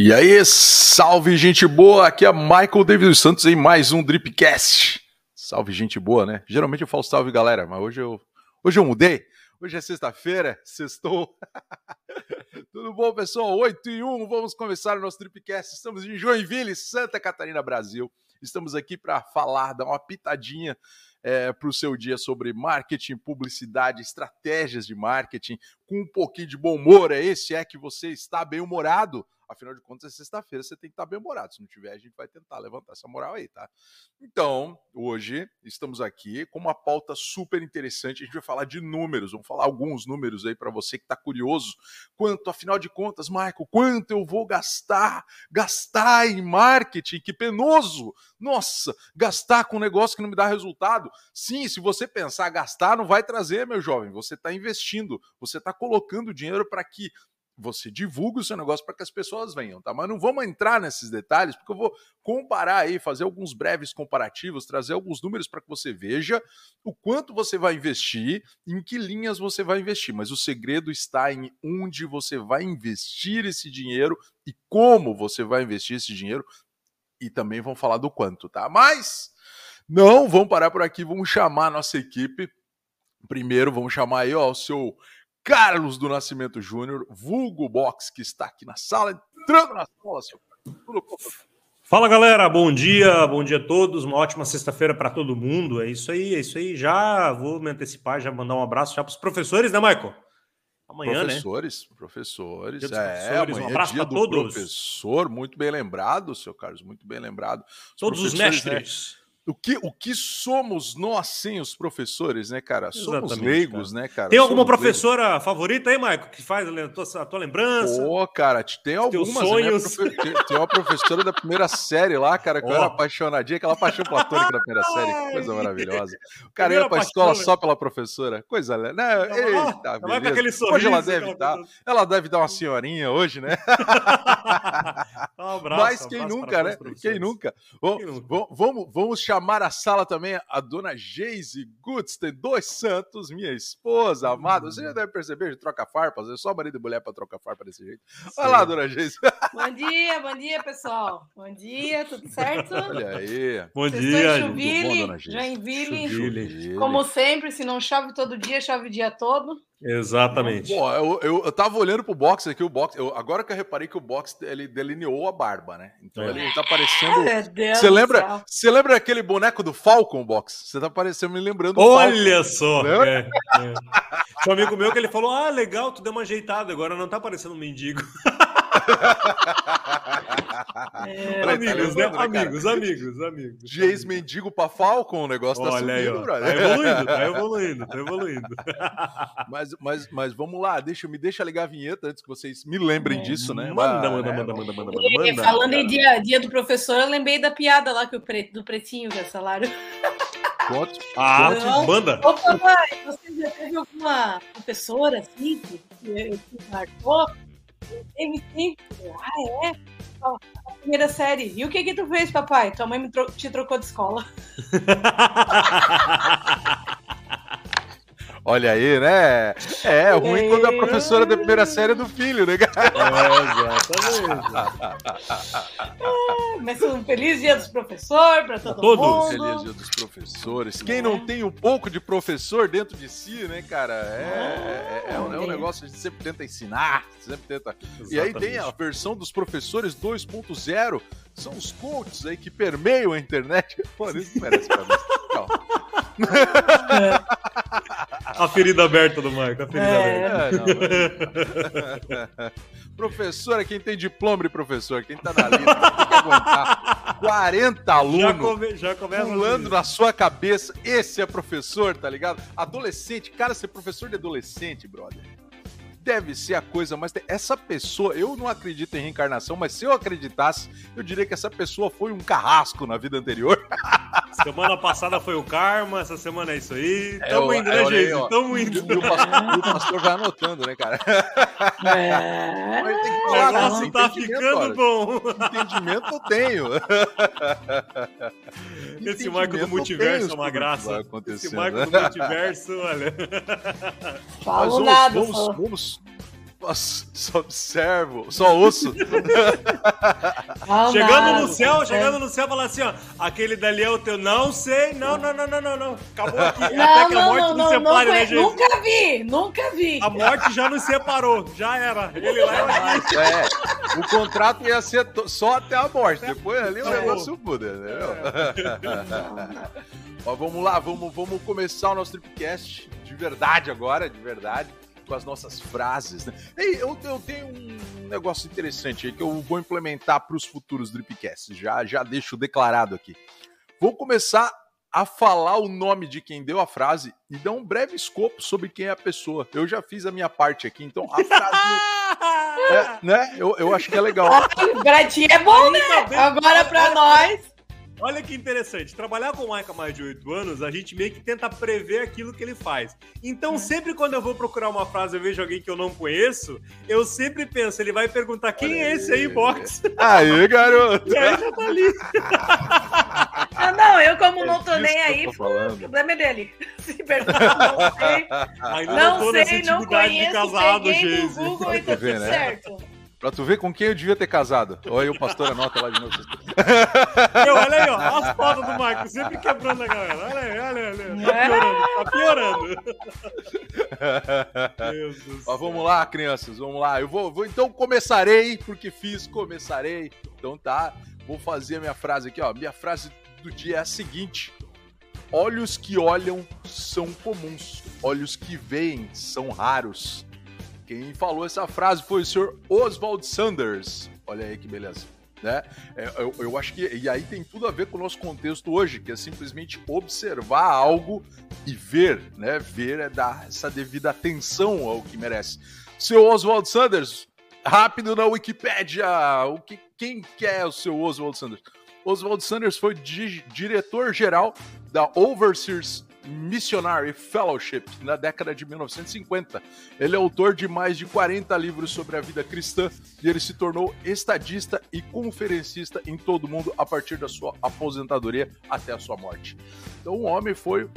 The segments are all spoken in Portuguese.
E aí, salve gente boa! Aqui é Michael David dos Santos em mais um Dripcast. Salve gente boa, né? Geralmente eu falo salve galera, mas hoje eu, hoje eu mudei. Hoje é sexta-feira, sextou. Tudo bom, pessoal? 8 e 1, vamos começar o nosso Dripcast. Estamos em Joinville, Santa Catarina, Brasil. Estamos aqui para falar, dar uma pitadinha é, para o seu dia sobre marketing, publicidade, estratégias de marketing, com um pouquinho de bom humor. É esse é que você está bem humorado? Afinal de contas, é sexta-feira, você tem que estar bem humorado. Se não tiver, a gente vai tentar levantar essa moral aí, tá? Então, hoje estamos aqui com uma pauta super interessante. A gente vai falar de números, vamos falar alguns números aí para você que está curioso. Quanto, afinal de contas, Michael, quanto eu vou gastar? Gastar em marketing? Que penoso! Nossa, gastar com um negócio que não me dá resultado. Sim, se você pensar gastar, não vai trazer, meu jovem. Você está investindo, você está colocando dinheiro para que você divulga o seu negócio para que as pessoas venham, tá? Mas não vamos entrar nesses detalhes, porque eu vou comparar aí, fazer alguns breves comparativos, trazer alguns números para que você veja o quanto você vai investir, em que linhas você vai investir. Mas o segredo está em onde você vai investir esse dinheiro e como você vai investir esse dinheiro. E também vamos falar do quanto, tá? Mas não vamos parar por aqui, vamos chamar a nossa equipe. Primeiro, vamos chamar aí, ó, o seu Carlos do Nascimento Júnior, vulgo box, que está aqui na sala, entrando na sala, seu Fala galera, bom dia, bom dia a todos, uma ótima sexta-feira para todo mundo. É isso aí, é isso aí. Já vou me antecipar, já mandar um abraço já para os professores, né, Michael? Amanhã, professores, né? Professores, professores. É, professores. um abraço para todos. Professor, muito bem lembrado, seu Carlos, muito bem lembrado. Os todos os né, mestres. Né? O que, o que somos nós sem os professores, né, cara? Somos Exatamente, leigos, cara. né, cara? Tem alguma somos professora leigos. favorita aí, Maico, que faz a tua, a tua lembrança? Pô, cara, tem algumas, né? sonhos. Né? Tem, uma professora da primeira série lá, cara, que oh. eu era apaixonadinha, aquela paixão platônica da primeira série, que coisa maravilhosa. O cara ia pra escola só pela professora, coisa... Né? Eita, vai com aquele sorriso, hoje ela deve dar, ela deve dar uma senhorinha hoje, né? um abraço, Mas quem um nunca, né? Quem nunca? Vamos, vamos chamar chamar a sala também a dona Geise Gutsten dos Santos, minha esposa amada. Você já hum. deve perceber, de troca farpas, é só marido e mulher para trocar farpa desse jeito. Olha lá, dona Geise. Bom dia, bom dia, pessoal. Bom dia, tudo certo? Olha aí. Bom Vocês dia, Joinville, bom, Joinville. Como sempre, se não chove todo dia, chove o dia todo. Exatamente. Bom, eu, eu, eu tava olhando pro box aqui, o box. Eu, agora que eu reparei que o box ele delineou a barba, né? Então é. ele tá parecendo. Você lembra? Você lembra aquele boneco do Falcon box? Você tá parecendo me lembrando. Olha só! É, é. Tinha um amigo meu que ele falou: Ah, legal, tu deu uma ajeitada, agora não tá parecendo um mendigo. É, amigos, né? Amigos, amigos, amigos. De ex-mendigo pra Falcon, o negócio tá Olha subindo, aí, Tá evoluindo, tá evoluindo, tá evoluindo. mas, mas, mas vamos lá, deixa, me deixa ligar a vinheta antes que vocês me lembrem é, disso, né? Manda, manda, manda, manda, manda, manda, Falando em dia, dia do professor, eu lembrei da piada lá que o pre, do pretinho que é salário. Conte. Ah, Não. manda. Ô, papai, você já teve alguma professora assim que, que marcou? Sim. Ah, é? A primeira série. E o que que tu fez, papai? Tua mãe tro te trocou de escola. Olha aí, né? É, é ruim é. quando a professora da primeira série é do filho, né, cara? É, exatamente. é, mas um feliz dia dos professores para todo Todos. mundo. Feliz dia dos professores. Quem não tem um pouco de professor dentro de si, né, cara? É, é, é, um, é um negócio que a gente sempre tenta ensinar, sempre tenta. Exatamente. E aí tem a versão dos professores 2.0, são os coaches aí que permeiam a internet. Pô, isso merece pra mim. A ferida aberta do Marco, a ferida é. aberta. É, não, Professora, quem tem diploma de professor, quem tá na lista, tem que aguentar 40 alunos já come, já pulando na sua cabeça. Esse é professor, tá ligado? Adolescente, cara, ser professor de adolescente, brother deve ser a coisa mais. Essa pessoa, eu não acredito em reencarnação, mas se eu acreditasse, eu diria que essa pessoa foi um carrasco na vida anterior. Semana passada foi o karma, essa semana é isso aí. É, Tamo indo, né, gente? Tamo indo. E o, pastor, o pastor vai anotando, né, cara? É. Mas tem que falar, o negócio tá ficando bom. Entendimento eu tenho. Esse Marco do multiverso é uma graça. Esse Marco do multiverso, olha. Falo nada, vamos, vamos, Só observo, só ouço. chegando no céu, chegando no céu, fala assim, ó, aquele dali é o teu, não sei, não, não, não, não, não, não. Acabou aqui, não, até que a morte não, nos separe, né, gente? Nunca vi, nunca vi. A morte já nos separou, já era. Ele lá é, é, o contrato ia ser só até a morte, depois ali o negócio muda, entendeu? É. Ó, vamos lá, vamos, vamos começar o nosso Tripcast de verdade agora, de verdade com as nossas frases. Né? E eu, eu tenho um negócio interessante aí que eu vou implementar para os futuros Dripcasts. Já, já deixo declarado aqui. Vou começar a falar o nome de quem deu a frase e dar um breve escopo sobre quem é a pessoa. Eu já fiz a minha parte aqui, então a frase. é, né? Eu, eu acho que é legal. Bratinho é bom, né? Agora para nós. Olha que interessante. Trabalhar com o Mike há mais de oito anos, a gente meio que tenta prever aquilo que ele faz. Então, é. sempre quando eu vou procurar uma frase e vejo alguém que eu não conheço, eu sempre penso, ele vai perguntar quem Olha é esse aí, box? Aí, garoto! e aí já tá ali. Ah, não, eu como é não tô nem aí, o problema é dele. Se perguntar, não sei. Ainda não, não sei, não conheço, casado, peguei no Google e tá tudo né? certo. Pra tu ver com quem eu devia ter casado. Olha aí o pastor anota lá de novo. Meu, olha aí, ó. As fotos do Marco, sempre quebrando a galera. Olha aí, olha aí. Tá piorando. Tá piorando. Mas vamos lá, crianças, vamos lá. Eu vou, vou, então começarei, porque fiz, começarei. Então tá, vou fazer a minha frase aqui, ó. Minha frase do dia é a seguinte. Olhos que olham são comuns, olhos que veem são raros. Quem falou essa frase foi o senhor Oswald Sanders. Olha aí que beleza. Né? É, eu, eu, acho que. E aí tem tudo a ver com o nosso contexto hoje, que é simplesmente observar algo e ver, né? Ver é dar essa devida atenção ao que merece. Seu Oswald Sanders, rápido na Wikipédia. O que, quem que é o seu Oswald Sanders? Oswald Sanders foi di diretor-geral da Overseers Missionary Fellowship na década de 1950. Ele é autor de mais de 40 livros sobre a vida cristã e ele se tornou estadista e conferencista em todo o mundo a partir da sua aposentadoria até a sua morte. Então o homem foi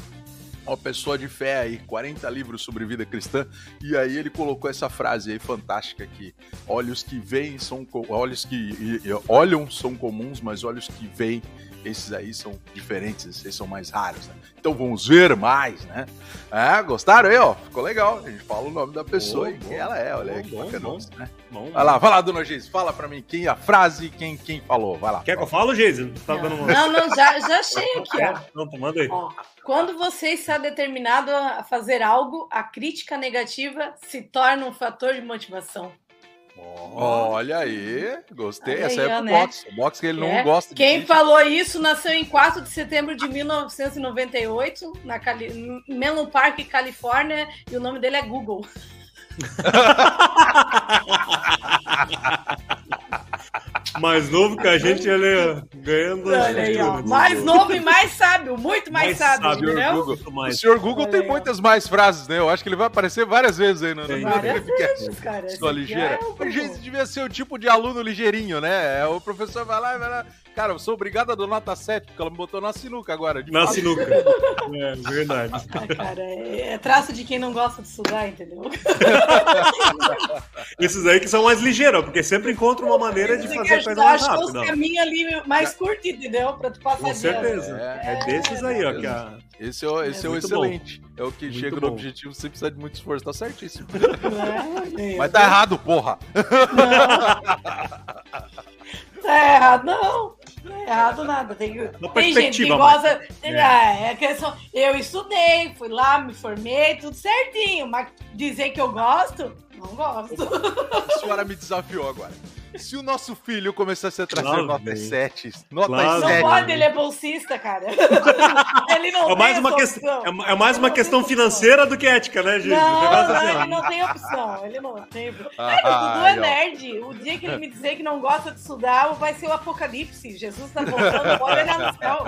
uma pessoa de fé aí, 40 livros sobre vida cristã, e aí ele colocou essa frase aí fantástica aqui: olhos que veem são olhos que olham são comuns, mas olhos que veem esses aí são diferentes, esses são mais raros, né? Então vamos ver mais, né? É, gostaram aí, ó? Ficou legal. A gente fala o nome da pessoa bom, e quem ela é, olha aí que bacana. Bom, né? bom, vai lá, vai lá, dona Geise, fala pra mim quem a frase quem, quem falou. Vai lá. Quer que eu falo, Geise? Tá não. Dando uma... não, não, já, já achei aqui, ó. Não, tá, manda aí. Ó, quando você está determinado a fazer algo, a crítica negativa se torna um fator de motivação. Olha aí, gostei. Olha Essa aí, é pro né? box. O box que ele é. não gosta Quem falou isso nasceu em 4 de setembro de 1998, na Cali... Menlo Park, Califórnia, e o nome dele é Google. mais novo que a gente, ele é ganhando. Olha aí, ó. Mais novo e mais sábio, muito mais, mais sábio, sábio entendeu? Google. Mais. O senhor Google Olha tem aí, muitas mais frases, né? Eu acho que ele vai aparecer várias vezes aí no, no várias vezes, cara. Sua ligeira. É o gente devia ser o tipo de aluno ligeirinho, né? É, o professor vai lá e vai lá. Cara, eu sou obrigado a dar nota 7, porque ela me botou na sinuca agora. na fato. sinuca. é, verdade. Ah, cara, é, é traço de quem não gosta de estudar, entendeu? Esses aí que são mais ligeiros, porque sempre encontra uma maneira de fazer a coisa mais rápida. Acho que caminho ali mais curto, entendeu? Pra tu passar Com certeza. É, é, desses aí, ó. Que a... Esse é, esse é, é o excelente. Bom. É o que muito chega bom. no objetivo sem precisar de muito esforço. Tá certíssimo. É, Mas tá errado, porra. Não. Tá errado, não. Não é errado nada. Tem, tem gente que gosta. Tem, é. é questão, eu estudei, fui lá, me formei, tudo certinho. Mas dizer que eu gosto, não gosto. A senhora me desafiou agora. Se o nosso filho começasse a trazer claro, nota 7, nota claro. 7. Não pode, ele é bolsista, cara. ele não é mais uma questão, é, mais uma questão financeira do que ética, né, gente? Não, não, assim, ele não tem opção. Ele não tem. Ah, o Dudu é nerd. O dia que ele me dizer que não gosta de estudar, vai ser o apocalipse. Jesus tá voltando, pode olhar no céu.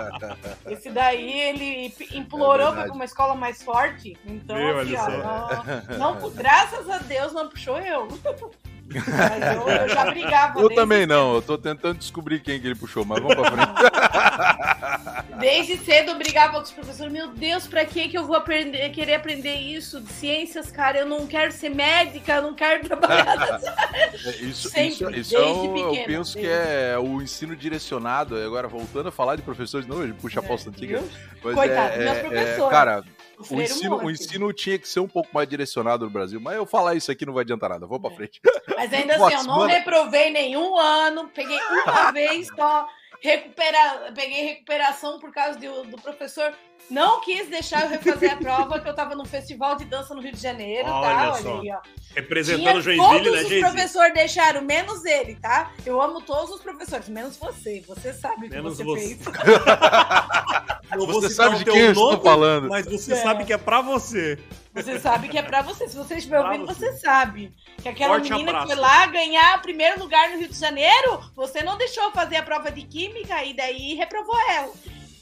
Esse daí ele implorou é para uma escola mais forte. Então, Meu, assim, ó, não, não, graças a Deus não puxou eu. Mas eu, eu já brigava. Eu também não, eu tô tentando descobrir quem que ele puxou, mas vamos pra frente. Desde cedo eu brigava com os professores. Meu Deus, pra que que eu vou aprender, querer aprender isso de ciências, cara? Eu não quero ser médica, eu não quero trabalhar nessa É, Isso, Sempre, isso, isso desde é o, eu penso que desde. é o ensino direcionado. Agora, voltando a falar de professores, não, ele puxa a pauta antiga. Viu? Mas Coitado, é, meus é- professores. é, cara, O o ensino, o ensino tinha que ser um pouco mais direcionado no Brasil. Mas eu falar isso aqui não vai adiantar nada. Vou pra É. frente. Mas ainda assim, eu não reprovei nenhum ano, peguei uma vez só, recupera... peguei recuperação por causa do, do professor. Não quis deixar eu refazer a prova, que eu tava num festival de dança no Rio de Janeiro, Olha tá? Olha só. aí, ó. Representando Tinha Joinville, todos né, os Geise? professores deixaram, menos ele, tá? Eu amo todos os professores, menos você. Você sabe o que Menos você, você. fez. Você sabe de quem eu estou falando. Mas você É. sabe que é pra você. Você sabe que é pra você. Se você estiver ouvindo, você. você sabe. Que aquela Forte menina abraço. que foi lá ganhar primeiro lugar no Rio de Janeiro, você não deixou fazer a prova de química e daí reprovou ela.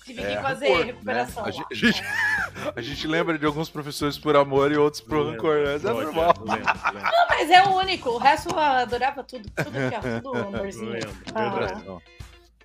Tive que É, fazer rancor, né? recuperação. Gente, a gente- a gente lembra de alguns professores por amor e outros por rancor. né? Isso é Lembro, normal. lembro, lembro, Não, mas é o único. O resto eu adorava tudo. Tudo aqui, ó. Tudo amorzinho. lembro. Ah.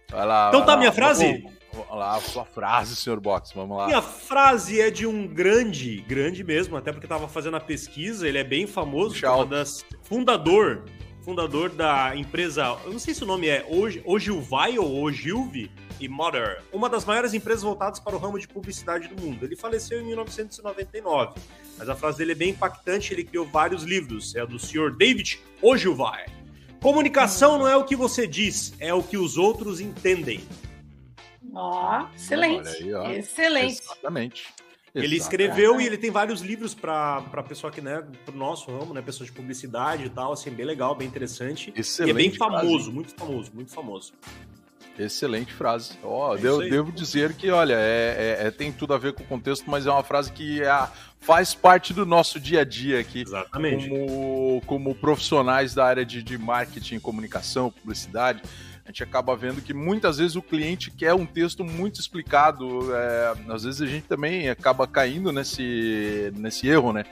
Vai lá, Então vai tá, lá. minha frase? Lá, a sua frase, senhor Box. Vamos lá. Minha frase é de um grande, grande mesmo, até porque tava fazendo a pesquisa, ele é bem famoso, alto. das fundador, fundador da empresa, eu não sei se o nome é Ogi- Ogilvy ou Ogilvy e Mother, uma das maiores empresas voltadas para o ramo de publicidade do mundo. Ele faleceu em 1999, mas a frase dele é bem impactante, ele criou vários livros, é a do senhor David Ogilvy. Comunicação não é o que você diz, é o que os outros entendem. Ó, excelente. Olha aí, ó. Excelente. Exatamente. Ele Exatamente. escreveu e ele tem vários livros para pessoa que, né, pro nosso ramo, né, pessoa de publicidade e tal, assim, bem legal, bem interessante. Excelente e é bem frase. famoso, muito famoso, muito famoso. Excelente frase. Ó, É devo, isso aí. devo dizer que, olha, é, é- é- tem tudo a ver com o contexto, mas é uma frase que é a- faz parte do nosso dia a dia aqui. Exatamente. Como, como profissionais da área de, de marketing, comunicação, publicidade, a gente acaba vendo que muitas vezes o cliente quer um texto muito explicado. é, às vezes a gente também acaba caindo nesse, nesse erro, né?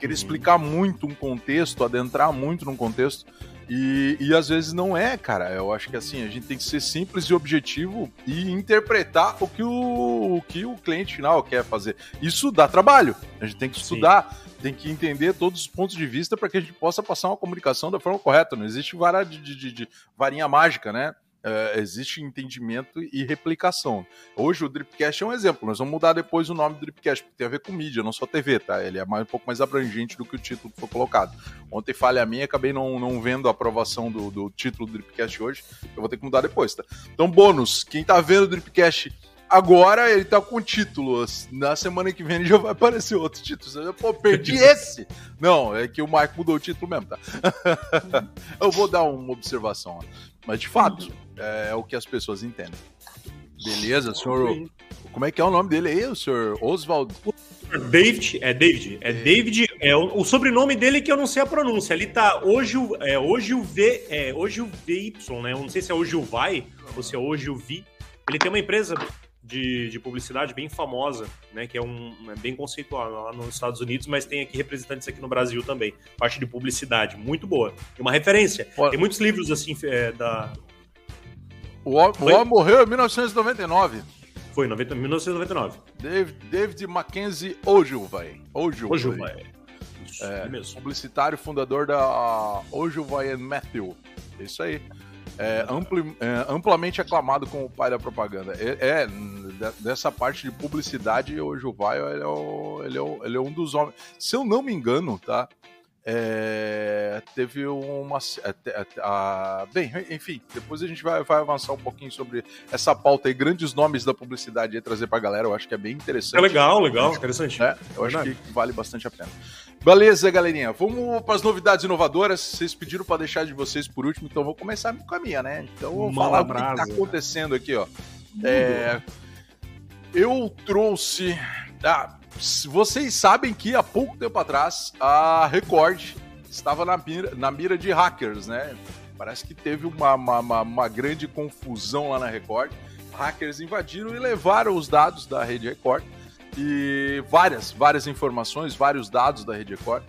Querer Uhum. explicar muito um contexto, adentrar muito num contexto. E, e às vezes não é, cara. Eu acho que assim, a gente tem que ser simples e objetivo e interpretar o que o, o que o cliente final quer fazer. Isso dá trabalho. A gente tem que Sim. estudar, tem que entender todos os pontos de vista para que a gente possa passar uma comunicação da forma correta. Não existe vara de, de- de- de varinha mágica, né? É, existe entendimento e replicação. Hoje o Dripcast é um exemplo. Nós vamos mudar depois o nome do Dripcast, porque tem a ver com mídia, não só TV, tá? Ele é mais, um pouco mais abrangente do que o título que foi colocado. Ontem falha minha, acabei não, não vendo a aprovação do, do título do Dripcast hoje. Eu vou ter que mudar depois, tá? Então, bônus, quem tá vendo o Dripcast agora, ele tá com título. Na semana que vem já vai aparecer outro título. Você, Pô, perdi esse! Não, é que o Mike mudou o título mesmo, tá? Eu vou dar uma observação. ó. Mas, de fato, é o que as pessoas entendem. Beleza, senhor. Como é que é o nome dele aí, o senhor Oswald? David, é David, é David, é o, o sobrenome dele que eu não sei a pronúncia. Ali tá hoje o é hoje o V, é hoje o VY, né? Eu não sei se é hoje o Vai ou se é hoje o Vi. Ele tem uma empresa de, de publicidade bem famosa, né? Que é um é bem conceitual lá nos Estados Unidos, mas tem aqui representantes aqui no Brasil também. Parte de publicidade, muito boa. E uma referência. Tem muitos livros assim é, da O o morreu em 1999. foi 90, 1999. David, David Mackenzie Ogilvy. Ogilvy. Hoje o Vai. Isso, É. mesmo. Publicitário, fundador da Ogilvy and Matthew. É Isso aí. É, ampli- é, amplamente aclamado como o pai da propaganda. É, é, de- dessa parte de publicidade, o ele é, o- ele, é o- ele é um dos homens. Se eu não me engano, tá? É, teve uma. é, te- é, a- bem, enfim, depois a gente vai, vai avançar um pouquinho sobre essa pauta aí, grandes nomes da publicidade e trazer pra galera. Eu acho que é bem interessante. É legal, legal, interessante. né? Eu acho que vale bastante a pena. Beleza, galerinha. Vamos para as novidades inovadoras. Vocês pediram para deixar de vocês por último, então eu vou começar com a minha, né? Então eu vou Manda falar o que brasa. está acontecendo aqui, ó. É, eu trouxe. Ah, vocês sabem que há pouco tempo atrás a Record estava na mira, na mira de hackers, né? Parece que teve uma, uma, uma- grande confusão lá na Record. Hackers invadiram e levaram os dados da rede Record e várias, várias informações, vários dados da Rede Record.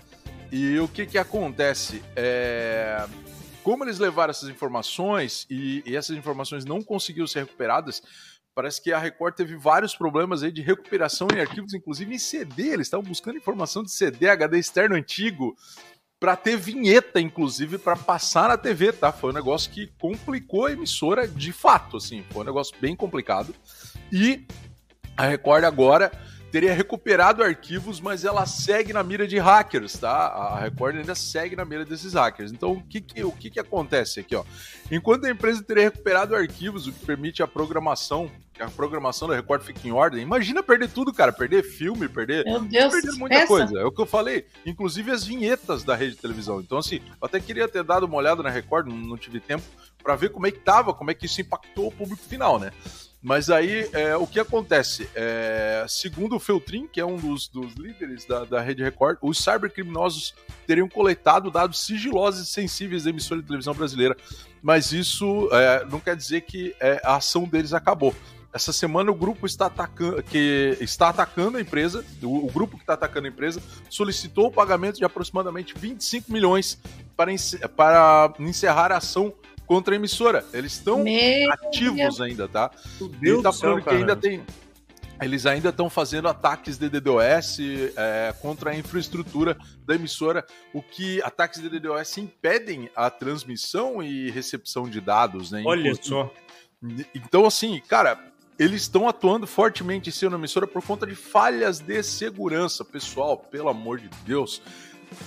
e o que que acontece? É... Como eles levaram essas informações e, e essas informações não conseguiram ser recuperadas, parece que a Record teve vários problemas aí de recuperação em arquivos, inclusive em CD. Eles estavam buscando informação de CD, HD externo antigo, para ter vinheta, inclusive, para passar na TV, tá? Foi um negócio que complicou a emissora de fato, assim. Foi um negócio bem complicado. E a Record agora teria recuperado arquivos, mas ela segue na mira de hackers, tá? A Record ainda segue na mira desses hackers. Então, o que que, o que, que acontece aqui, ó? Enquanto a empresa teria recuperado arquivos, o que permite a programação, que a programação da Record fique em ordem, imagina perder tudo, cara, perder filme, perder, Meu Deus, perder muita essa? coisa. É o que eu falei, inclusive as vinhetas da rede de televisão. Então, assim, eu até queria ter dado uma olhada na Record, não, tive tempo, para ver como é que tava, como é que isso impactou o público final, né? Mas aí, é, o que acontece? É, segundo o Feltrin, que é um dos, dos líderes da, da Rede Record, os cybercriminosos teriam coletado dados sigilosos e sensíveis da emissora de televisão brasileira. Mas isso é, não quer dizer que é, a ação deles acabou. Essa semana o grupo está atacando, que está atacando a empresa, o, o grupo que está atacando a empresa, solicitou o pagamento de aproximadamente 25 milhões para, para encerrar a ação contra a emissora. Eles estão Meu ativos ainda, tá? Meu Ele Deus tá do céu, falando que ainda tem. Eles ainda estão fazendo ataques de DDoS é, contra a infraestrutura da emissora, o que ataques de DDoS impedem a transmissão e recepção de dados, né? Olha Inclusive- só. Então, assim, cara, eles estão atuando fortemente em cima da emissora por conta de falhas de segurança. Pessoal, pelo amor de Deus,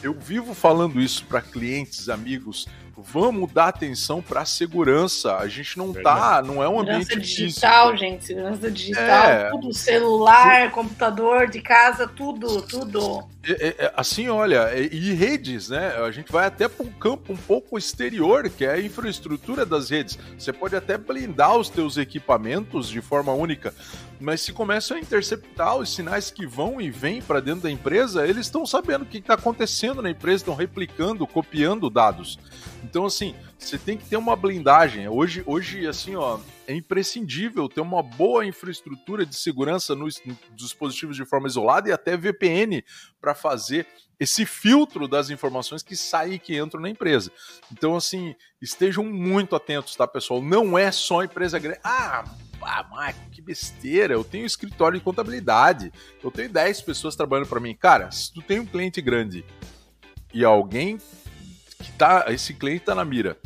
eu vivo falando isso para clientes, amigos. Vamos dar atenção para a segurança. A gente não tá, não é um ambiente Segurança físico. digital, gente. Segurança digital. É. Tudo. Celular, computador, de casa, tudo, tudo. É, é, é, assim, olha, é, e redes, né? A gente vai até para um campo um pouco exterior, que é a infraestrutura das redes. Você pode até blindar os teus equipamentos de forma única, mas se começam a interceptar os sinais que vão e vêm para dentro da empresa, eles estão sabendo o que está acontecendo na empresa, estão replicando, copiando dados. Então, assim, você tem que ter uma blindagem. Hoje, hoje assim, ó, é imprescindível ter uma boa infraestrutura de segurança nos nos dispositivos de forma isolada e até VPN para fazer esse filtro das informações que saem e que entram na empresa. Então, assim, estejam muito atentos, tá, pessoal? Não é só empresa grande. Ah, ah, Michael, que besteira. Eu tenho escritório de contabilidade. Eu tenho 10 pessoas trabalhando para mim. Cara, se tu tem um cliente grande e alguém que tá. Esse cliente tá na mira.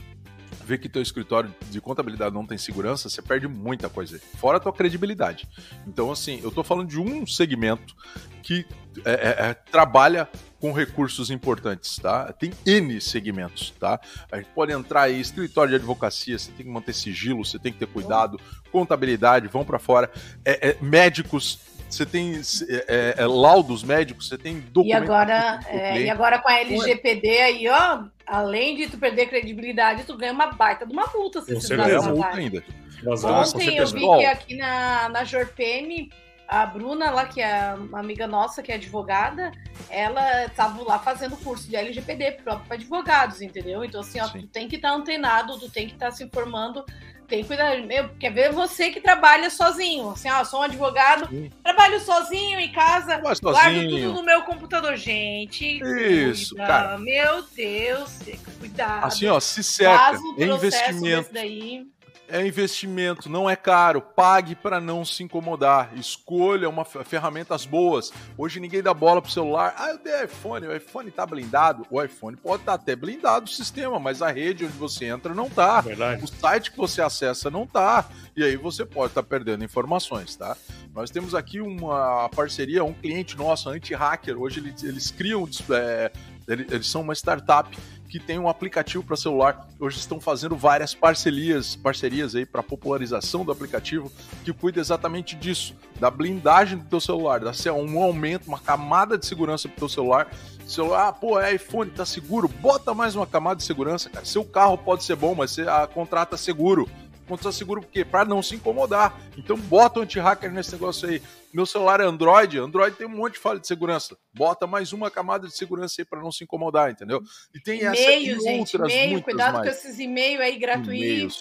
Vê que teu escritório de contabilidade não tem segurança, você perde muita coisa. Fora a tua credibilidade. Então, assim, eu tô falando de um segmento que é, é, é, trabalha com recursos importantes, tá? Tem N segmentos, tá? A gente pode entrar aí, escritório de advocacia, você tem que manter sigilo, você tem que ter cuidado, contabilidade, vão para fora, é, é, médicos, você tem é, é, laudos médicos, você tem E documentos. agora, do é, e agora com a LGPD aí, ó, além de tu perder credibilidade, tu ganha uma baita de uma multa se Com tu certeza. É a vazar. multa ainda. Vazar, Ontem eu vi que aqui na, na Jorpem, a Bruna lá, que é uma amiga nossa, que é advogada, ela estava lá fazendo curso de LGPD próprio para advogados, entendeu? Então, assim, ó, Sim. tu tem que estar antenado, tu tem que estar se informando, tem que cuidar. Meu, quer ver você que trabalha sozinho? Assim, ó, sou um advogado, Sim. trabalho sozinho em casa, Mas guardo tudo no meu computador. Gente, Isso, cuida. cara. Meu Deus, cuidado. Assim, ó, se cerca. Faz um investimento. daí. É investimento, não é caro. Pague para não se incomodar. Escolha uma fe- ferramentas boas. Hoje ninguém dá bola pro celular. Ah, eu dei iPhone, o iPhone tá blindado. O iPhone pode estar até blindado o sistema, mas a rede onde você entra não tá. Verdade. O site que você acessa não tá. E aí você pode estar perdendo informações, tá? Nós temos aqui uma parceria, um cliente nosso, anti-hacker. Hoje eles, eles criam. é, eles, são uma startup que tem um aplicativo para celular. Hoje estão fazendo várias parcerias, parcerias aí para popularização do aplicativo que cuida exatamente disso, da blindagem do teu celular, da um aumento, uma camada de segurança pro teu celular. Celular, ah, pô, é iPhone, tá seguro? Bota mais uma camada de segurança, cara. Seu carro pode ser bom, mas você ah, contrata seguro. Contrata seguro por quê? Para não se incomodar. Então bota o anti-hacker nesse negócio aí. Meu celular é Android, Android tem um monte de falha de segurança. Bota mais uma camada de segurança aí para não se incomodar, entendeu? E tem essa e-mail, gente, e-mail, cuidado mais. com esses e-mails aí gratuitos.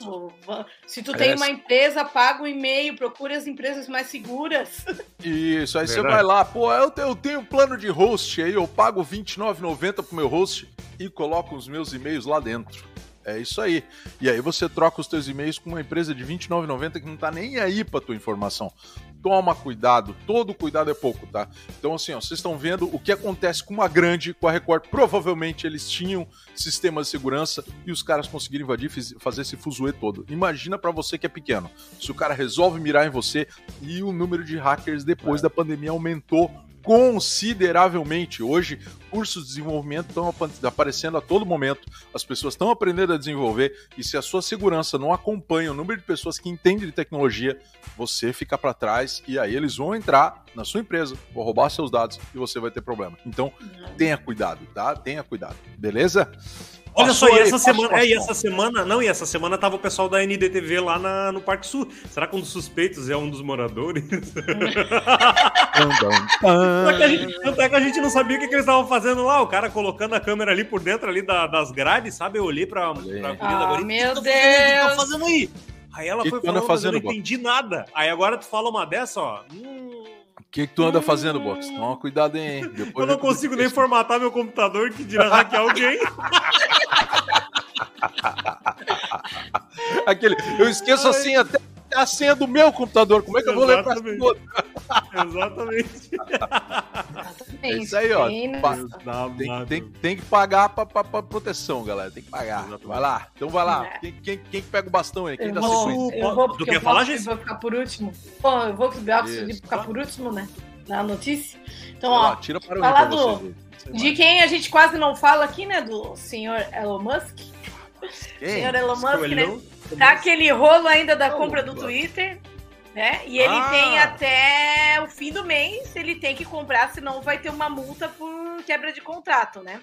Se tu tem uma empresa, paga o um e-mail, procure as empresas mais seguras. Isso, aí Verdade. você vai lá, pô, eu tenho, eu tenho um plano de host aí, eu pago R$29,90 pro meu host e coloco os meus e-mails lá dentro. É isso aí. E aí você troca os teus e-mails com uma empresa de R$29,90 que não tá nem aí pra tua informação. Toma cuidado, todo cuidado é pouco, tá? Então, assim, ó, vocês estão vendo o que acontece com uma grande, com a Record. Provavelmente eles tinham sistema de segurança e os caras conseguiram invadir, fazer esse fuzuê todo. Imagina para você que é pequeno. Se o cara resolve mirar em você e o número de hackers depois é. da pandemia aumentou consideravelmente. Hoje, cursos de desenvolvimento estão aparecendo a todo momento, as pessoas estão aprendendo a desenvolver, e se a sua segurança não acompanha o número de pessoas que entendem de tecnologia, você fica para trás e aí eles vão entrar na sua empresa, vão roubar seus dados e você vai ter problema. Então, tenha cuidado, tá? Tenha cuidado, beleza? Olha só, e essa semana, é, e essa semana, não, e essa semana tava o pessoal da NDTV lá na, no Parque Sul. Será que um dos suspeitos é um dos moradores? Só que a gente, até que a gente não sabia o que, que eles estavam fazendo lá. O cara colocando a câmera ali por dentro ali da, das grades, sabe? Eu olhei pra, pra ah, Meu Deus! O que tá fazendo aí? Aí ela foi falando, fazendo, mas eu não entendi nada. Aí agora tu fala uma dessa, ó. Hum, que, que tu anda fazendo, Box? Toma cuidado, hein? Depois eu não consigo nem formatar meu computador que dirá hackear alguém. Aquele, eu esqueço Ai. assim até a senha do meu computador. Como é que eu vou ler pra Exatamente. É isso aí, ó. Tem, tem, tem, que pagar pra, pra, pra, proteção, galera. Tem que pagar. Exatamente. Vai lá. Então vai lá. É. Quem, quem, quem pega o bastão aí? Quem eu dá vou, eu vou, porque eu falar, posso, vou ficar por último. Bom, eu vou ficar por último, né? Na notícia. Então, ó, lá, tira para falar do, de quem a gente quase não fala aqui, né? Do senhor Elon Musk. Quem? Senhor Elon Musk, né? Tá aquele rolo ainda da compra do Twitter, né? E ele ah. tem até o fim do mês, ele tem que comprar, senão vai ter uma multa por quebra de contrato, né?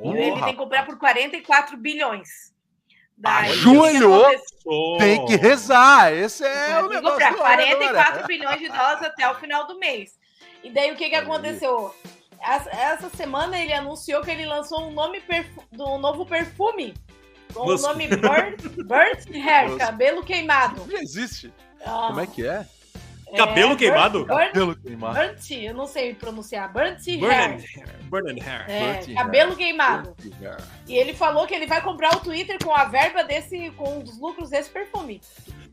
Oh, e ele tem que comprar por 44 bilhões. Daí, Ajoelhou, tem que rezar. Esse é o negócio. Comprar 44 bilhões de dólares até o final do mês. E daí o que, que aconteceu? Essa semana ele anunciou que ele lançou um nome do novo perfume com o nome Burnt, burnt Hair, cabelo queimado. Não existe. Ah. Como é que é? Cabelo é, queimado? Burnt, cabelo queimado. Burnt, eu não sei pronunciar. Burnt Hair. Burnt Hair. É, burnt cabelo hair. queimado. Hair. E ele falou que ele vai comprar o Twitter com a verba desse, com os lucros desse perfume.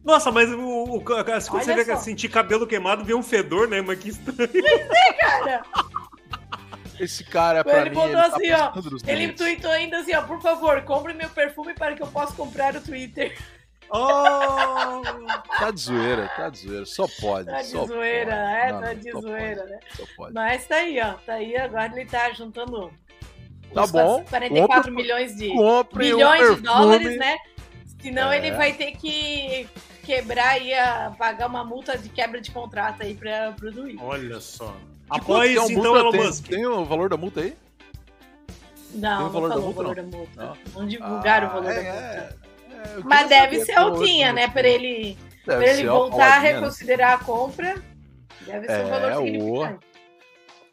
Nossa, mas o, o, se você vê, sentir cabelo queimado, vê um fedor, né? Mas que estranho. Pois é, cara. Esse cara, pra ele mim, ele, tá assim, ó, ele tweetou ainda assim, ó, por favor, compre meu perfume para que eu possa comprar o Twitter. Oh! tá de zoeira, tá de zoeira. Só pode. Tá de zoeira, pode. é, não, tá de zoeira, pode, né? Só pode. Mas tá aí, ó. Tá aí, agora ele tá juntando. Tá bom. 44 compre, milhões de. Milhões um de dólares, né? Senão é. ele vai ter que quebrar e pagar uma multa de quebra de contrato aí para o Twitter. Olha só. Após então Elon tem, Musk. Tem o valor da multa aí? Não, tem o valor não falou o valor da multa. Não, não divulgaram ah, o valor é, da multa. É, é, Mas deve ser altinha, né? Para ele, pra ele voltar a né? reconsiderar né? a compra. Deve ser um valor é, significante.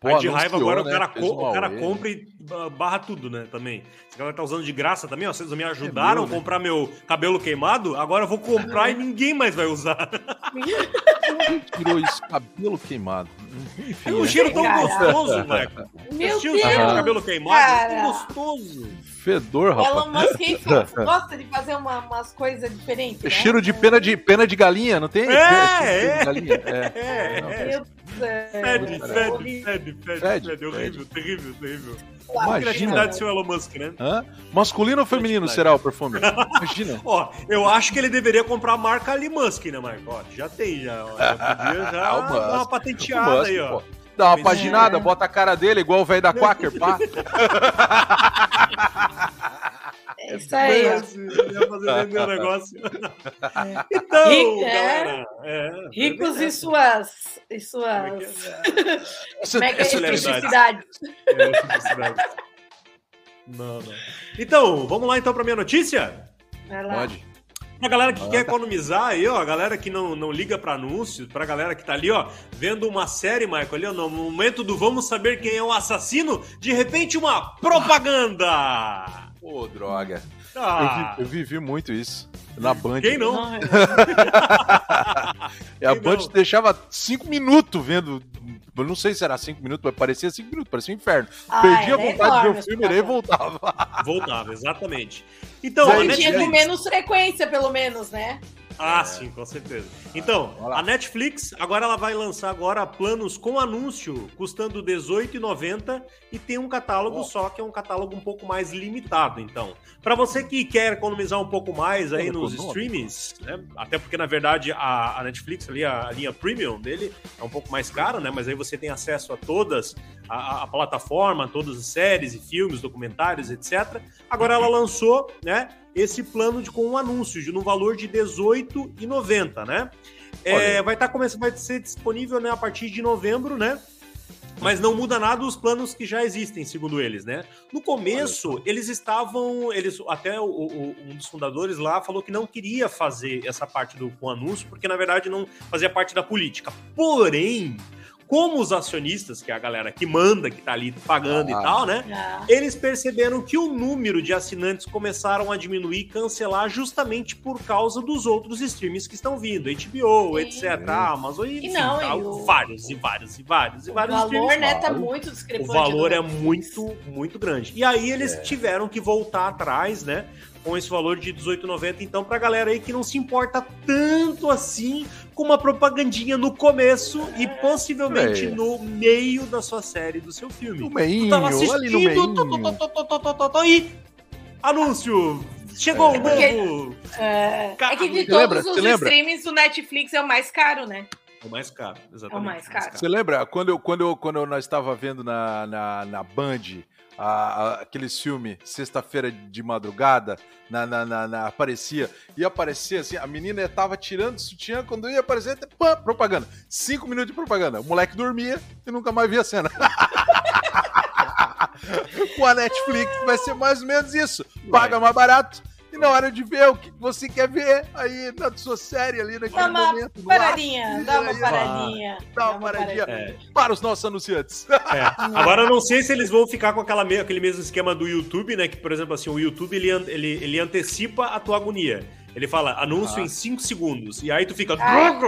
Pô, de raiva agora né? o, cara, o cara compra e barra tudo, né? Também. Esse cara tá usando de graça também, ó. Vocês me ajudaram é meu, a comprar né? meu cabelo queimado, agora eu vou comprar e ninguém mais vai usar. Como tirou isso? Cabelo queimado. Enfim, é um cheiro tão cara. gostoso, Marco. Meu Deus. o cheiro do cabelo queimado? Cara. É tão gostoso. Fedor, rapaz. Elon Musk gosta de fazer uma, umas coisas diferentes. Né? Cheiro de pena de, pena de galinha, não tem? É, é. é. é. Meu Fede, fede, fede, fede, fede, horrível, terrível, terrível. Imagina. Criatividade seu Elon Musk, né? Hã? Masculino ou feminino será o perfume? Imagina. Ó, eu acho que ele deveria comprar a marca Ali Musk, né, Marco? Ó, já tem, já. Ó, já podia já dar uma patenteada Musk, aí, ó. Pô. Dá uma pois paginada, é. bota a cara dele igual o velho da Quaker, pá. É isso aí. Ia fazer meu negócio. É. Então, Rico, galera. É, ricos e suas. E suas. Como é que é? Expressividade. Não, não. Então, vamos lá então para minha notícia? Vai lá. Pode. Pra galera que quer economizar aí, ó, a galera que não, não liga pra anúncios, pra galera que tá ali, ó, vendo uma série, Michael, ali, ó, no momento do vamos saber quem é o assassino, de repente uma propaganda! Pô, droga. Ah, Eu, vi- eu vivi muito isso. Na Band. quem não? Ai, E a Quem Band não? deixava cinco minutos vendo. Eu não sei se era cinco minutos, mas parecia cinco minutos, parecia um inferno. Ah, Perdia a vontade de ver o filme e aí voltava. Voltava, exatamente. Então, Bom, a Ele tinha com Netflix... menos frequência, pelo menos, né? Ah, sim, com certeza. Então, a Netflix agora ela vai lançar agora planos com anúncio, custando R$18,90 e tem um catálogo Ó. só, que é um catálogo um pouco mais limitado, então. Para você que quer economizar um pouco mais aí nos streamings, né? Até porque, na verdade, a, a Netflix ali, a, a linha premium dele é um pouco mais cara, né? Mas aí você tem acesso a todas, a, a- a plataforma, todas as séries e filmes, documentários, etc. Agora ela lançou, né? Esse plano de, com um anúncio de, no valor de R$18,90, né? É, vai, tá começando, vai ser disponível né, a partir de novembro, né? Mas não muda nada os planos que já existem, segundo eles, né? No começo, eles estavam. Eles, até o- o- um dos fundadores lá falou que não queria fazer essa parte do com anúncio, porque na verdade não fazia parte da política. Porém, como os acionistas, que é a galera que manda, que tá ali pagando Ah. e tal, né? Ah, eles perceberam que o número de assinantes começaram a diminuir e cancelar justamente por causa dos outros streams que estão vindo, HBO, Sim. etc, Amazon, e, enfim, não, tá, e o- vários e vários e vários e o vários valor, streams. né, tá muito O discrepante. valor do- é muito, muito grande. E aí eles É. tiveram que voltar atrás, né? Com esse valor de R$18,90. Então, pra galera aí que não se importa tanto assim com uma propagandinha no começo e possivelmente no meio da sua série, do seu filme. No meio, tu tava assistindo, ali no meio. Tô tó, e anúncio, chegou é. um novo. Porque, é, é, é que de todos os streamings, o Netflix é o mais caro, né? É o mais caro, exatamente. É o mais é caro. Você lembra quando eu, quando eu, quando eu nós estava vendo na, na, na Band a- a- aquele filme Sexta-feira de Madrugada, na, na, na- na- aparecia, ia aparecer assim, a menina tava tirando o sutiã, quando ia aparecer, pã, propaganda. Cinco minutos de propaganda. O moleque dormia e nunca mais via a cena. Com a Netflix vai ser mais ou menos isso. Paga mais barato. E na hora de ver o que você quer ver, aí na sua série ali naquele Dá uma momento. paradinha, dá uma paradinha. Dá uma paradinha. É. para os nossos anunciantes. É. Agora eu não sei se eles vão ficar com aquela aquele mesmo esquema do YouTube, né? Que, por exemplo, assim, o YouTube ele, ele, ele antecipa a tua agonia. Ele fala anúncio Ah. em 5 segundos. E aí tu fica. Ah.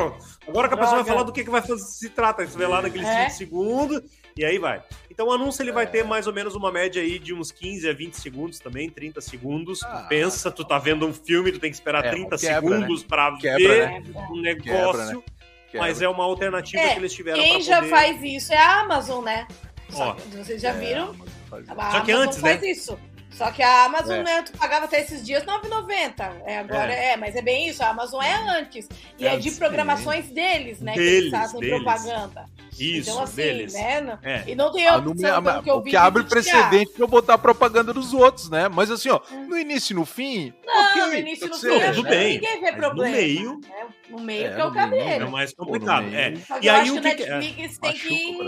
Agora que a pessoa vai falar do que, que vai fazer, se trata. Você vê lá naqueles 5 É. segundos. E aí vai. Então o anúncio ele vai ter mais ou menos uma média aí de uns 15 a 20 segundos também, 30 segundos. Ah. tu pensa, tu tá vendo um filme, tu tem que esperar É, 30 quebra, segundos pra Quebra, ver né? um negócio. Quebra. Mas é uma alternativa É, que eles tiveram Quem já poder... faz isso é a Amazon, né? Ó. que vocês já viram? Faz isso. A Só que Amazon antes, faz né? isso. Só que a Amazon, É. né, tu pagava até esses dias R$ 9,90. É, agora é. mas é bem isso. A Amazon é antes. E é, É de programações deles, né? que Deles, eles fazem deles. propaganda. Isso, então, assim, deles. né? É. E não tem Ah, opção, no- mas- que eu o vi, que abre precedente pra eu botar propaganda dos outros, né? Mas assim, ó, no início e no fim. Não, ok, no início no pode fim, tudo bem. ninguém vê Mas no problema. meio- né? No meio É, que é o no meio, É cabelo. mais no complicado. É. E eu aí acho o que o é? Netflix tem o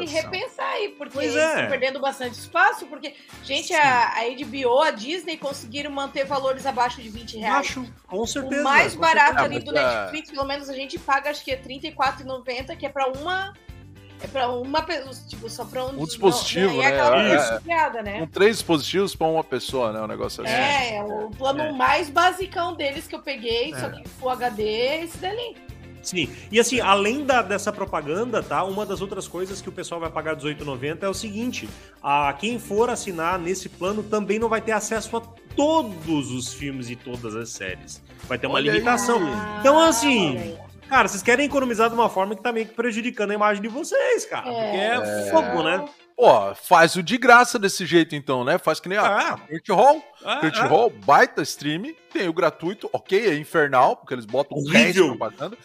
que repensar aí, porque Pois eles é. estão perdendo bastante espaço, porque, gente, a, a HBO, a Disney conseguiram manter valores abaixo de 20 reais. Acho, com certeza. O mais barato ali do ah, Netflix, pelo menos a gente paga, acho que é R$34,90, que é pra uma. É pra uma pessoa, tipo, só pra um, Um dispositivo, não, e né? É aquela coisa piada, né? Com três dispositivos pra uma pessoa, né? O negócio assim. É, é o plano É. mais basicão deles que eu peguei, só É. que Full HD é esse dali. Sim. E assim, além da- dessa propaganda, tá? Uma das outras coisas que o pessoal vai pagar R$18,90 é o seguinte: a, quem for assinar nesse plano também não vai ter acesso a todos os filmes e todas as séries. Vai ter uma Olha aí. limitação. Ah, Então, assim, olha aí. Cara, vocês querem economizar de uma forma que tá meio que prejudicando a imagem de vocês, cara. É. Porque é fogo, né? Pô, faz o de graça desse jeito então, né? Faz que nem a Ah, Crunchyroll. Ah, Crunchyroll, baita stream, tem o gratuito, ok, é infernal, porque eles botam Horrível. propaganda.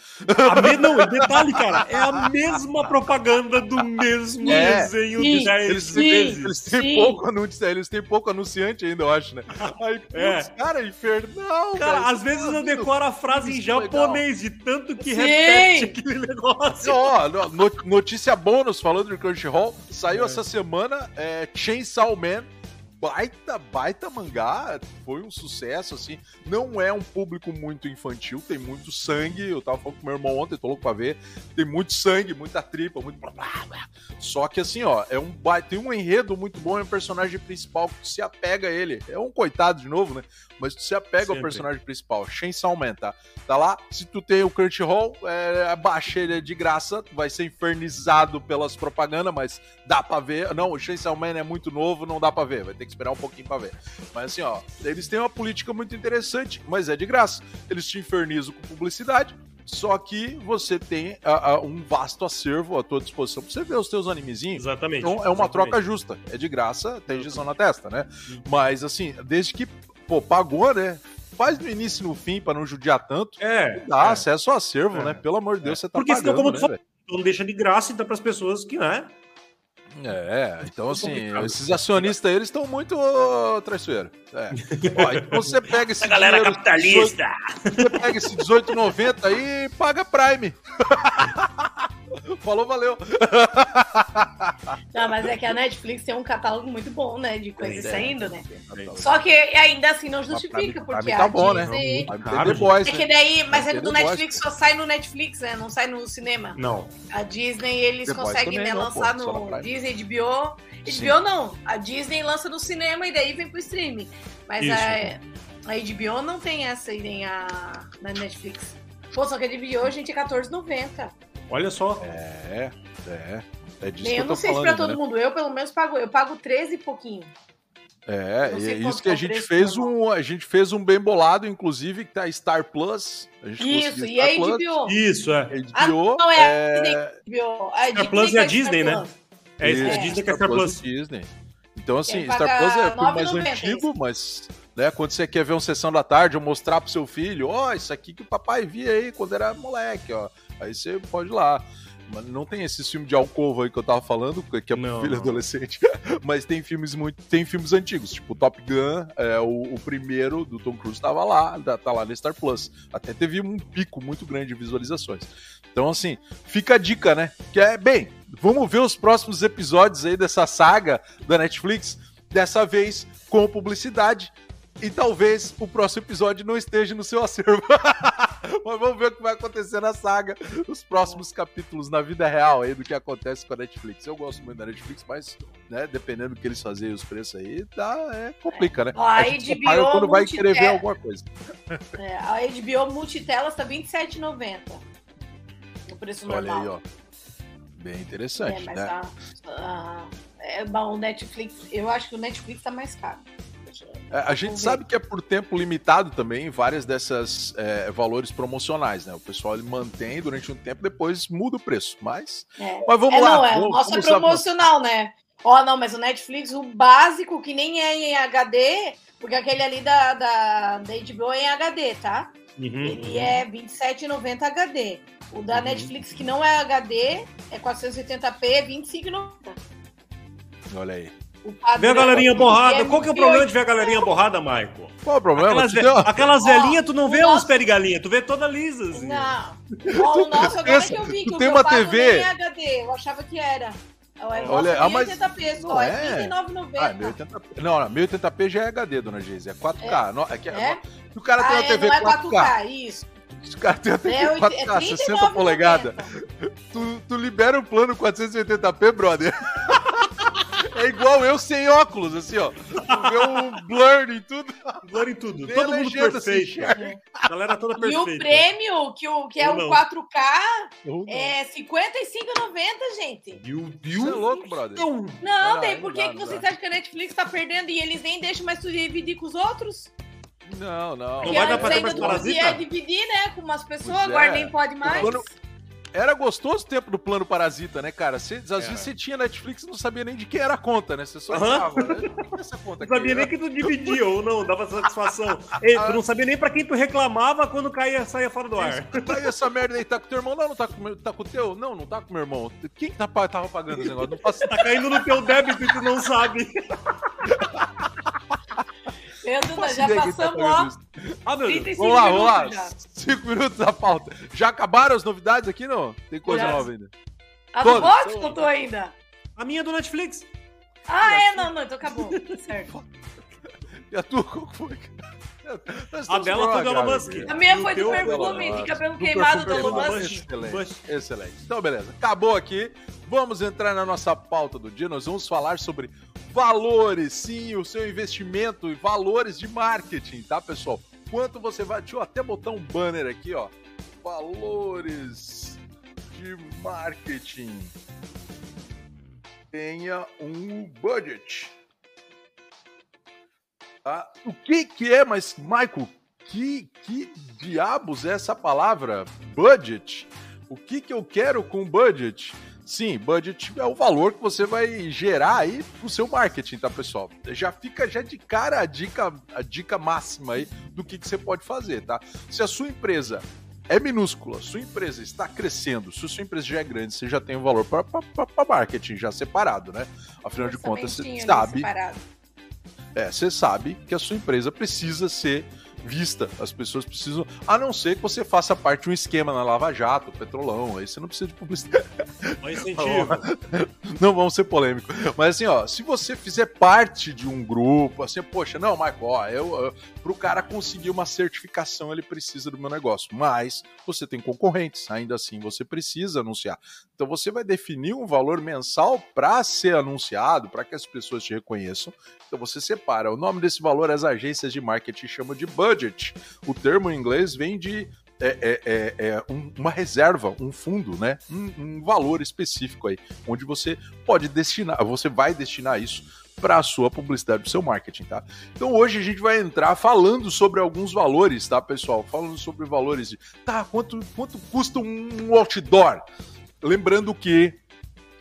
A me... Não, detalhe, cara, é a mesma propaganda do mesmo É. desenho Sim, de 10 Eles, Sim, eles, eles têm pouco anúncio, eles têm pouco anunciante ainda, eu acho, né? Aí, putz, É. cara, infernal. Cara, às vezes eu decoro a frase em é japonês, de tanto que Sim. repete aquele negócio. Ó, no- no- notícia bônus falando de Crunchyroll, saiu essa semana é, Chainsaw Man baita, baita mangá. Foi um sucesso, assim. Não é um público muito infantil, tem muito sangue. Eu tava falando com meu irmão ontem, tô louco pra ver. Tem muito sangue, muita tripa, muito. Só que assim, ó, é um baita. Tem um enredo muito bom, é um personagem principal que se apega a ele. É um coitado de novo, né? Mas tu se apega Sempre. ao personagem principal, Chainsaw Man, tá? Tá lá, se tu tem o Crunchyroll, é, baixa ele de graça, vai ser infernizado pelas propagandas, mas dá pra ver. Não, o Chainsaw Man é muito novo, não dá pra ver, vai ter que esperar um pouquinho pra ver. Mas assim, ó, eles têm uma política muito interessante, mas é de graça. Eles te infernizam com publicidade, só que você tem a, a, um vasto acervo à tua disposição pra você ver os teus animezinhos. Exatamente. Então é uma exatamente. troca justa. É de graça, tem injeção na testa, né? Mas assim, desde que pô, pagou, né? Faz no início e no fim para não judiar tanto. É. Dá é, acesso ao acervo, é, né? Pelo amor de Deus, é. você tá Porque pagando, senão, como né, tu falou, não deixa de graça, então, para as pessoas que, né? É, então assim, esses acionistas eles estão muito traiçoeiros. É. Ó, então você pega esse. A galera dinheiro, capitalista! 18, você pega esse 18,90 aí e paga Prime. Falou, valeu. Não, mas é que a Netflix tem um catálogo muito bom, né? De coisas é, saindo, né? Só que ainda assim não justifica, porque tá a bom, Disney... Né? é que daí, mas é do Netflix só sai no Netflix, né? Não sai no cinema. Não. A Disney, eles conseguem né, lançar no Disney, HBO. HBO não. A Disney lança no cinema e daí vem pro streaming. Mas a, a HBO não tem essa aí nem a na Netflix. Pô, só que a HBO, a gente, é 14,90. Olha só. É, é. É disso eu, eu não sei falando, se pra todo né? mundo. Eu, pelo menos, pago. Eu pago 13 e pouquinho. É, é isso que a gente fez um, a gente fez um bem bolado, inclusive, que tá Star Plus. isso, e a HBO. Isso, é. HBO, ah, não, é, é... HBO. A Star Plus e a Disney, né? É isso, é. a Disney que é Star Plus. Disney. Então, assim, Star Plus é o mais antigo, mas né, quando você quer ver uma sessão da tarde ou mostrar pro seu filho, ó, oh, isso aqui que o papai via aí quando era moleque, ó. Aí você pode ir lá. Mas não tem esse filme de alcova aí que eu tava falando, que é pro filho adolescente. Mas tem filmes muito. Tem filmes antigos, tipo Top Gun, é, o, o primeiro do Tom Cruise tava lá, tá lá no Star Plus. Até teve um pico muito grande de visualizações. Então, assim, fica a dica, né? Que é, bem, vamos ver os próximos episódios aí dessa saga da Netflix. Dessa vez com publicidade e talvez o próximo episódio não esteja no seu acervo. Mas vamos ver o que vai acontecer na saga, os próximos capítulos na vida real aí do que acontece com a Netflix. Eu gosto muito da Netflix, mas, né, dependendo do que eles fazerem os preços aí, tá, é, complica, né? a, a HBO quando vai querer ver alguma coisa. É, a HBO Multitelas tá R$27,90. O preço Olha normal. aí, ó. Bem interessante, é, mas né? É, bom, o Netflix, eu acho que o Netflix tá mais caro. É, a gente sabe que é por tempo limitado também várias dessas é, valores promocionais, né? O pessoal ele mantém durante um tempo, depois muda o preço. Mas, é. mas vamos é, lá. Não, é, vamos, nossa vamos promocional, né? Ó, oh, não, mas o Netflix, o básico, que nem é em HD, porque aquele ali da, da, da HBO é em HD, tá? Uhum, Ele uhum. é R$27,90 HD. O da Uhum. Netflix, que não é HD, é 480p, é R$25,90. Olha aí. Padrão- Vê a galerinha borrada. Qual que é o 28. problema de ver a galerinha borrada, Maico? Qual é o problema? Aquelas, Tu ve- aquelas velhinhas, tu não vê Nossa. uns perigalinhas, tu vê toda lisa. assim. Não. Ó, o nosso agora pensa- que eu vi, tu que o tem que uma TV? nem é HD, eu achava que era. Olha, Olha, ah, mas 1080p não só, é é. R$39,90. Ah, 1080p. Não, não, 1080p já é HD, dona Geise. É 4K. Não, é que, É? Se o cara tem Ah, uma é, TV não é 4K, 4K, isso. se o cara tem uma TV É, oit- 4K, é 60 39,90. polegadas, tu, tu libera o plano 480p, brother. É igual eu sem óculos, assim, ó. Vê um blur em tudo. Glória em tudo. Nem Todo mundo se perfeito. Galera toda E o perfeita. prêmio, que, o, que é Ou um não. 4K, Ou não. é R$55,90, gente. Meu Deus. Isso é louco, brother. Não. Não, Não, não por que, que não vocês acham que a Netflix tá perdendo e eles nem deixam mais tu dividir com os outros? Não, não. Não Porque vai dar antes pra ter ainda mais parasita? dividir, né, com umas pessoas, Pois é. agora nem pode mais. Quando- Era gostoso o tempo do plano Parasita, né, cara? Você, às É. vezes você tinha Netflix e não sabia nem de quem era a conta, né? Você só Aham. entrava, né? O que é essa conta Não sabia nem que tu dividia ou não, dava satisfação. Ei, tu não sabia nem pra quem tu reclamava quando caía, saía fora do ar. Tá aí essa merda aí, tá com teu irmão? Não, não tá com, tá com o teu? Não, não tá com meu irmão. Quem que tá, tava pagando esse negócio? Não passa... Tá caindo no teu débito e tu não sabe. Faço já tá passamos, ó. Ah, meu Deus. 35 Vamos lá, vamos lá. já. Cinco minutos da pauta. Já acabaram as novidades aqui, não? Tem coisa Já. nova ainda. A do Todas. Vox contou ainda. A minha é do Netflix. Ah, é? Não, não, então acabou. Certo. E a tua, qual foi? A dela foi do Elon Musk. A minha o foi do perfume de Do cabelo queimado do Elon Musk. Excelente. Musk. Excelente. Então, beleza. Acabou aqui. Vamos entrar na nossa pauta do dia. Nós vamos falar sobre valores, sim, o seu investimento e valores de marketing, tá, pessoal? Quanto você vai. Deixa eu até botar um banner aqui, ó. Valores de marketing. Tenha um budget. Tá? O que que é, mas, Michael, que, que diabos é essa palavra? Budget? O que que eu quero com budget? Sim, budget é o valor que você vai gerar aí pro seu marketing, tá, pessoal? Já fica já de cara a dica, a dica máxima aí do que, que você pode fazer, tá? Se a sua empresa é minúscula, sua empresa está crescendo, se a sua empresa já é grande, você já tem um valor para marketing já separado, né? Afinal de contas, você sabe separado. é, você sabe que a sua empresa precisa ser vista. As pessoas precisam. A não ser que você faça parte de um esquema na Lava Jato, Petrolão. Aí você não precisa de publicidade. Incentivo. Não vamos ser polêmicos. Mas assim, ó, se você fizer parte de um grupo, assim, poxa, não, Michael, ó, eu, eu, pro cara conseguir uma certificação, ele precisa do meu negócio. Mas você tem concorrentes, ainda assim você precisa anunciar. Então você vai definir um valor mensal para ser anunciado, para que as pessoas te reconheçam. Então você separa. O nome desse valor as agências de marketing chamam de budget. O termo em inglês vem de é, é, é, é um- uma reserva, um fundo, né? Um, um valor específico aí, onde você pode destinar, você vai destinar isso para a sua publicidade, para o seu marketing, tá? Então hoje a gente vai entrar falando sobre alguns valores, tá, pessoal? Falando sobre valores de, tá, quanto, quanto custa um outdoor? Lembrando que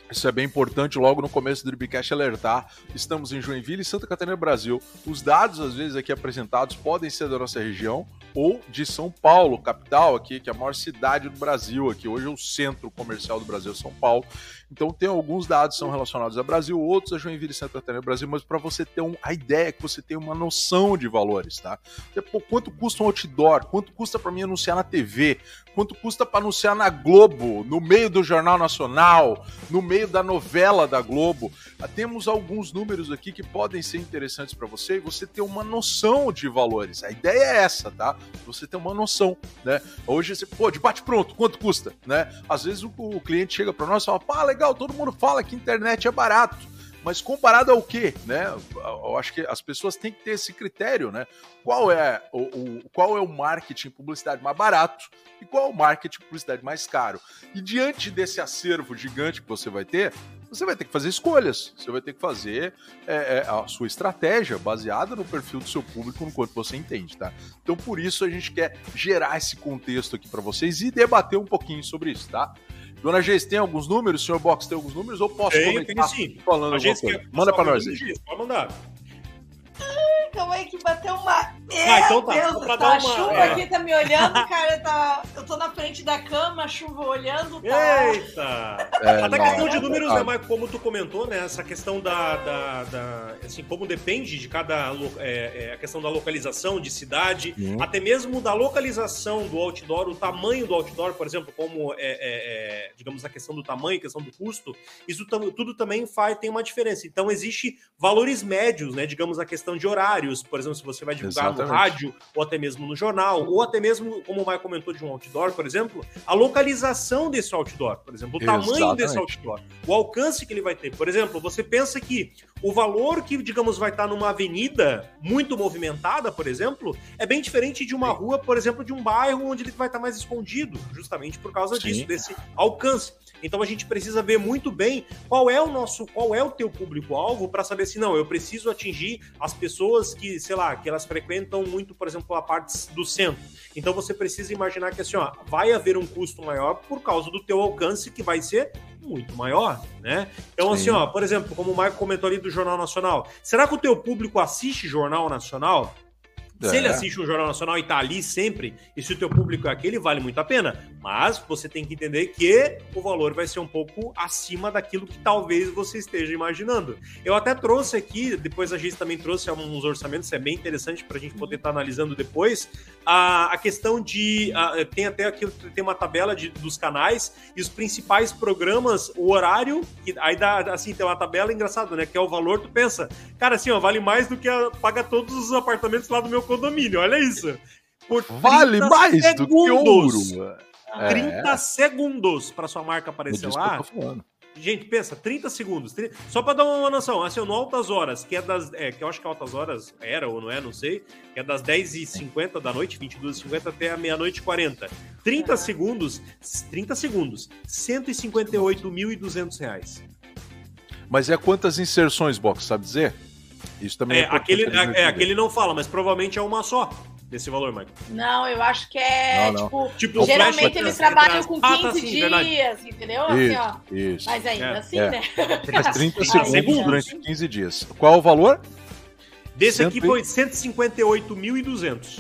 isso é bem importante logo no começo do Dribcast alertar. Estamos em Joinville e Santa Catarina, Brasil. Os dados, às vezes, aqui apresentados podem ser da nossa região ou de São Paulo, capital aqui, que é a maior cidade do Brasil aqui. Hoje é o centro comercial do Brasil, São Paulo. Então tem alguns dados são relacionados ao Brasil, outros a Joinville e Santa Catarina, Brasil, mas para você ter um, a ideia é que você tenha uma noção de valores, tá? Pô, quanto custa um outdoor? Quanto custa para mim anunciar na TV? Quanto custa para anunciar na Globo, no meio do Jornal Nacional, no meio da novela da Globo? Ah, Temos alguns números aqui que podem ser interessantes para você e você ter uma noção de valores. A ideia é essa, tá? Você ter uma noção, né? Hoje você, pô, de bate pronto, quanto custa, né? Às vezes o, o cliente chega para nós e fala, pá, legal, todo mundo fala que internet é barato. Mas comparado ao quê, né? Eu acho que as pessoas têm que ter esse critério, né? Qual é o, o- qual é o marketing publicidade mais barato e qual é o marketing publicidade mais caro? E diante desse acervo gigante que você vai ter, você vai ter que fazer escolhas. Você vai ter que fazer é, é, a sua estratégia baseada no perfil do seu público, no quanto você entende, tá? Então, por isso, a gente quer gerar esse contexto aqui para vocês e debater um pouquinho sobre isso, tá? Dona Geis, tem alguns números? O senhor Box tem alguns números? Ou posso Tem, comentar tem sim. falando A alguma gente coisa? Manda para nós aí. Pode mandar. Calma aí que bateu uma. Ah, então tá, Deus, pra tá, dar a uma- chuva é. aqui tá me olhando, cara. Tá... Eu tô na frente da cama, a chuva olhando, tá. Eita! É, Até não, questão de números, ah, né, Marco? Como tu comentou, né? Essa questão da. da, da- assim, como depende de cada. É, é, a questão da localização, de cidade, Sim. até mesmo da localização do outdoor, o tamanho do outdoor, por exemplo, como é, é, é, digamos, a questão do tamanho, a questão do custo, isso tam- tudo também faz, tem uma diferença. Então, existe valores médios, né? Digamos, a questão de horários, por exemplo, se você vai divulgar no Exatamente. rádio, ou até mesmo no jornal, ou até mesmo, como o Maio comentou de um outdoor, por exemplo, a localização desse outdoor, por exemplo, o tamanho desse Exatamente. outdoor, o alcance que ele vai ter. Por exemplo, você pensa que o valor que, digamos, vai estar numa avenida muito movimentada, por exemplo, é bem diferente de uma rua, por exemplo, de um bairro onde ele vai estar mais escondido, justamente por causa Sim. disso, desse alcance. Então a gente precisa ver muito bem qual é o nosso, qual é o teu público-alvo para saber se não, eu preciso atingir as pessoas que, sei lá, que elas frequentam muito, por exemplo, a parte do centro. Então você precisa imaginar que assim, ó, vai haver um custo maior por causa do teu alcance que vai ser muito maior, né? Então Sim. assim, ó, por exemplo, como o Marco comentou ali do Jornal Nacional, será que o teu público assiste Jornal Nacional? Se ele assiste um Jornal Nacional e tá ali sempre, e se o teu público é aquele, vale muito a pena. Mas você tem que entender que o valor vai ser um pouco acima daquilo que talvez você esteja imaginando. Eu até trouxe aqui, depois a gente também trouxe alguns orçamentos, é bem interessante para a gente poder estar tá analisando depois, a, a questão de... A, tem até aqui, tem uma tabela de, dos canais e os principais programas, o horário, que aí dá, assim, tem uma tabela engraçada, né? Que é o valor, tu pensa, cara, assim, ó, vale mais do que a, paga todos os apartamentos lá do meu condomínio, olha isso. Por vale mais segundos, do que ouro. 30 é. segundos para sua marca aparecer lá. Gente, pensa, 30 segundos. 30... Só para dar uma noção, assim, no Altas Horas, que é das. É, que eu acho que Altas Horas era ou não é, não sei, que é das 10h50 da noite, 22h50 até a meia-noite 40. 30 uhum. segundos, 30 segundos, 158.200 reais. Mas é quantas inserções, Box, sabe dizer? Isso também é, é aquele, é, é, aquele não fala, mas provavelmente é uma só desse valor, Michael. Não, eu acho que é, não, não. tipo, tipo geralmente eles trabalham com 15 ah, tá, sim, dias, verdade. entendeu? Assim, isso, ó. Isso. Mas ainda é. assim, é. né? Mas 30 segundos durante 15 dias. Qual o valor? Desse aqui foi 158.200.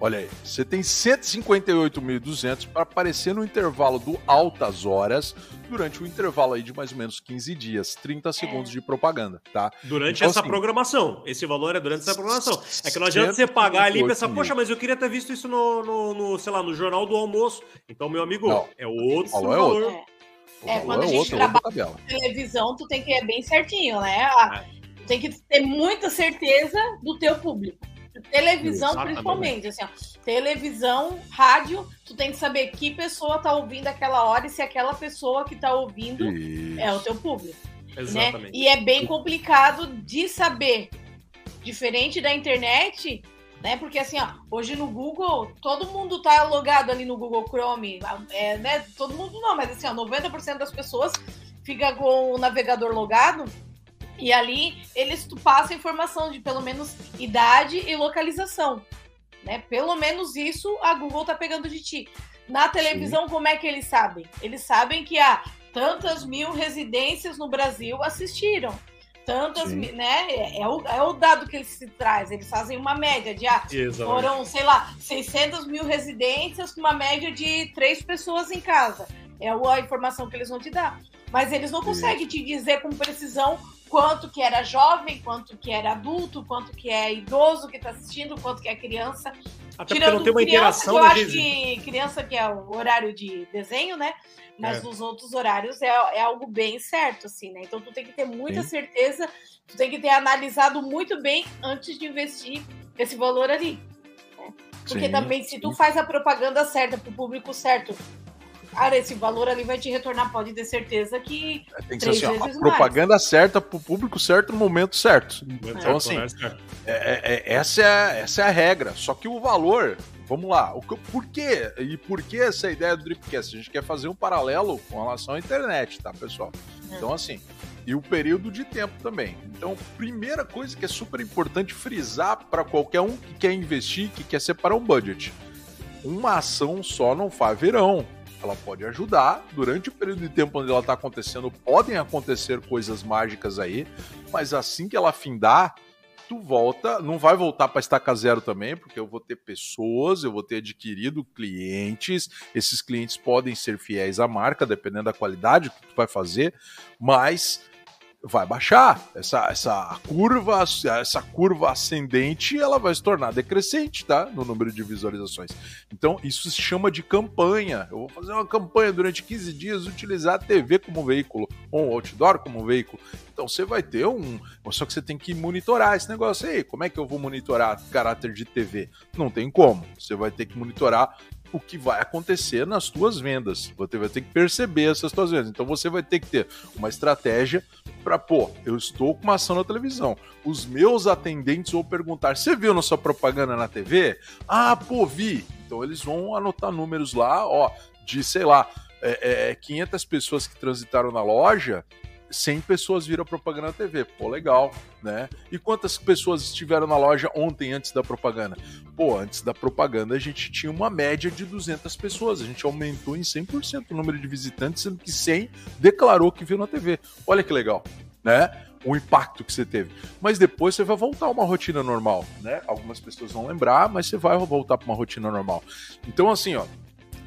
Olha aí, você tem 158.200 para aparecer no intervalo do altas horas durante o um intervalo aí de mais ou menos 15 dias, 30 é. segundos de propaganda, tá? Durante então, essa assim, programação. Esse valor é durante essa programação. É que não adianta você pagar ali e pensar, poxa, mas eu queria ter visto isso no, no, no, sei lá, no jornal do almoço. Então, meu amigo, não. é outro valor. É outro. É. é, quando a é gente outro, trabalha na televisão, tu tem que ir bem certinho, né? Ah, é. Tem que ter muita certeza do teu público. Televisão, Exatamente. principalmente, assim, ó, televisão, rádio, tu tem que saber que pessoa tá ouvindo aquela hora e se aquela pessoa que tá ouvindo Isso. é o teu público. Né? Exatamente. Né? E é bem complicado de saber. Diferente da internet, né? Porque assim, ó, hoje no Google, todo mundo tá logado ali no Google Chrome, é, né? Todo mundo não, mas assim, ó, 90% das pessoas fica com o navegador logado e ali eles passam informação de pelo menos idade e localização. Né? Pelo menos isso a Google tá pegando de ti. Na televisão, Sim. como é que eles sabem? Eles sabem que há tantas mil residências no Brasil assistiram. Tantas, Sim. né? É, é, o, é o dado que eles se traz. Eles fazem uma média de, ah, foram, sei lá, 600 mil residências com uma média de três pessoas em casa. É a informação que eles vão te dar. Mas eles não conseguem te dizer com precisão quanto que era jovem, quanto que era adulto, quanto que é idoso que está assistindo, quanto que é criança. Até Tirando porque não tem uma criança, interação, Eu né, acho que criança que é o horário de desenho, né? Mas é. nos outros horários é, é algo bem certo, assim, né? Então tu tem que ter muita Sim. certeza, tu tem que ter analisado muito bem antes de investir esse valor ali. Né? Porque Sim. também, se tu faz a propaganda certa para o público certo, cara, esse valor ali vai te retornar, pode ter certeza que. É, tem que ser assim, a propaganda mais. certa para o público certo no momento certo. É. Então, assim, é, é, é, essa, é, essa é a regra. Só que o valor, vamos lá, o que, por quê? E por que essa ideia do Dripcast? A gente quer fazer um paralelo com relação à internet, tá, pessoal? Hum. Então, assim, e o período de tempo também. Então, primeira coisa que é super importante frisar para qualquer um que quer investir, que quer separar um budget. Uma ação só não faz verão ela pode ajudar. Durante o período de tempo onde ela está acontecendo, podem acontecer coisas mágicas aí, mas assim que ela findar, tu volta, não vai voltar para estaca zero também, porque eu vou ter pessoas, eu vou ter adquirido clientes, esses clientes podem ser fiéis à marca, dependendo da qualidade que tu vai fazer, mas vai baixar. Essa, essa curva, essa curva ascendente, ela vai se tornar decrescente, tá? No número de visualizações. Então, isso se chama de campanha. Eu vou fazer uma campanha durante 15 dias, utilizar a TV como veículo, ou um outdoor como veículo. Então, você vai ter um. Só que você tem que monitorar esse negócio aí. Como é que eu vou monitorar caráter de TV? Não tem como. Você vai ter que monitorar o que vai acontecer nas tuas vendas. Você vai ter que perceber essas tuas vendas. Então você vai ter que ter uma estratégia para, pô, eu estou com uma ação na televisão. Os meus atendentes vão perguntar: você viu nossa propaganda na TV? Ah, pô, vi. Então eles vão anotar números lá, ó, de sei lá, é, é, 500 pessoas que transitaram na loja 100 pessoas viram propaganda na TV. Pô, legal, né? E quantas pessoas estiveram na loja ontem antes da propaganda? Pô, antes da propaganda a gente tinha uma média de 200 pessoas. A gente aumentou em 100% o número de visitantes, sendo que 100 declarou que viu na TV. Olha que legal, né? o impacto que você teve. Mas depois você vai voltar a uma rotina normal, né? Algumas pessoas vão lembrar, mas você vai voltar para uma rotina normal. Então, assim, ó,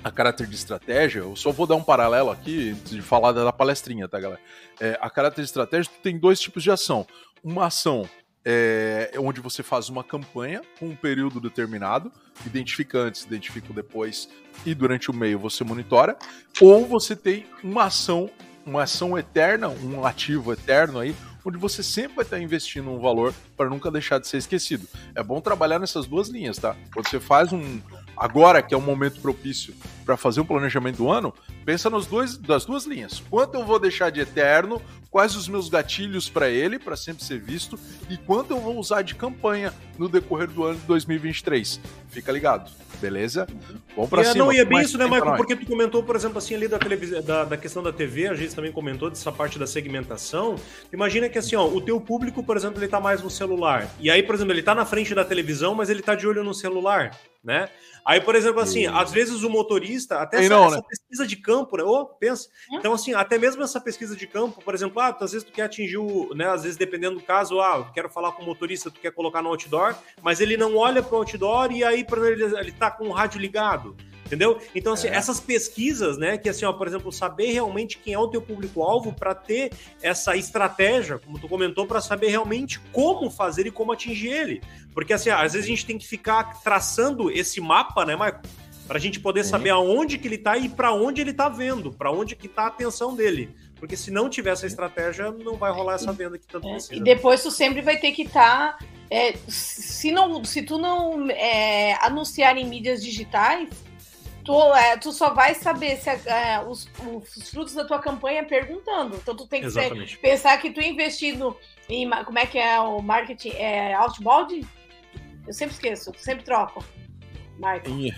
a caráter de estratégia, eu só vou dar um paralelo aqui antes de falar da palestrinha, tá, galera? É, a caráter de estratégia tem dois tipos de ação. Uma ação é, onde você faz uma campanha com um período determinado, identifica antes, identifica depois e durante o meio você monitora, ou você tem uma ação, uma ação eterna, um ativo eterno aí, onde você sempre vai estar investindo um valor para nunca deixar de ser esquecido. É bom trabalhar nessas duas linhas, tá? Quando você faz um, agora que é um momento propício para fazer um planejamento do ano, pensa nos dois das duas linhas. Quanto eu vou deixar de eterno, quais os meus gatilhos para ele, para sempre ser visto, e quanto eu vou usar de campanha no decorrer do ano de 2023. Fica ligado, beleza? Vamos para cima. Não, e é bem isso, né, Michael? Porque tu comentou, por exemplo, assim, ali da, da, da questão da TV, a gente também comentou dessa parte da segmentação. Imagina que assim, ó, o teu público, por exemplo, ele tá mais no celular. E aí, por exemplo, ele tá na frente da televisão, mas ele tá de olho no celular, né? Aí, por exemplo, assim, às vezes o motorista, até essa, não, essa né? pesquisa de campo, né? Oh, pensa. Então, assim, até mesmo essa pesquisa de campo, por exemplo, ah, às vezes tu quer atingir o, né? Às vezes, dependendo do caso, ah, quero falar com o motorista, tu quer colocar no outdoor, mas ele não olha pro outdoor e aí, por exemplo, ele, ele tá com o rádio ligado. Entendeu? Então, assim, é. essas pesquisas, né, que assim, ó, por exemplo, saber realmente quem é o teu público-alvo para ter essa estratégia, como tu comentou, para saber realmente como fazer e como atingir ele. Porque, assim, às vezes a gente tem que ficar traçando esse mapa, né, Marco? Para a gente poder saber aonde que ele está e para onde ele está vendo, para onde que está a atenção dele. Porque se não tiver essa estratégia, não vai rolar essa venda que tanto é, precisa. E depois tu sempre vai ter que estar. Tá, é, se, não, se tu não é, anunciar em mídias digitais, tu, é, tu só vai saber se é, os, os, frutos da tua campanha perguntando. Então tu tem que ser, pensar que tu investindo em como é que é o marketing é outbound? Eu sempre esqueço, sempre troco. Marketing.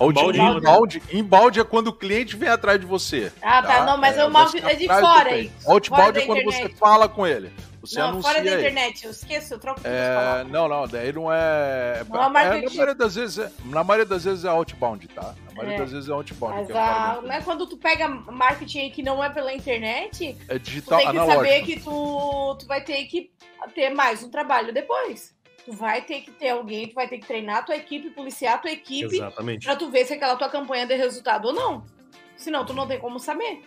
inbound, inbound é quando o cliente vem atrás de você. Ah, tá. tá? Não, mas é, o mal é de fora aí. Outbound é quando você fala com ele. Você não, anuncia fora da internet, eu esqueço, eu troco é, Não, não, daí não é. Não é, é na maioria das vezes, é, na maioria das vezes é outbound, tá? Na maioria é. das vezes é outbound. Mas a, não é quando tu pega marketing que não é pela internet, é digital, tu tem que analógico. saber que tu, tu vai ter que ter mais um trabalho depois. Tu vai ter que ter alguém, tu vai ter que treinar a tua equipe, policiar a tua equipe, Exatamente. pra tu ver se aquela tua campanha deu resultado ou não. Senão tu não tem como saber.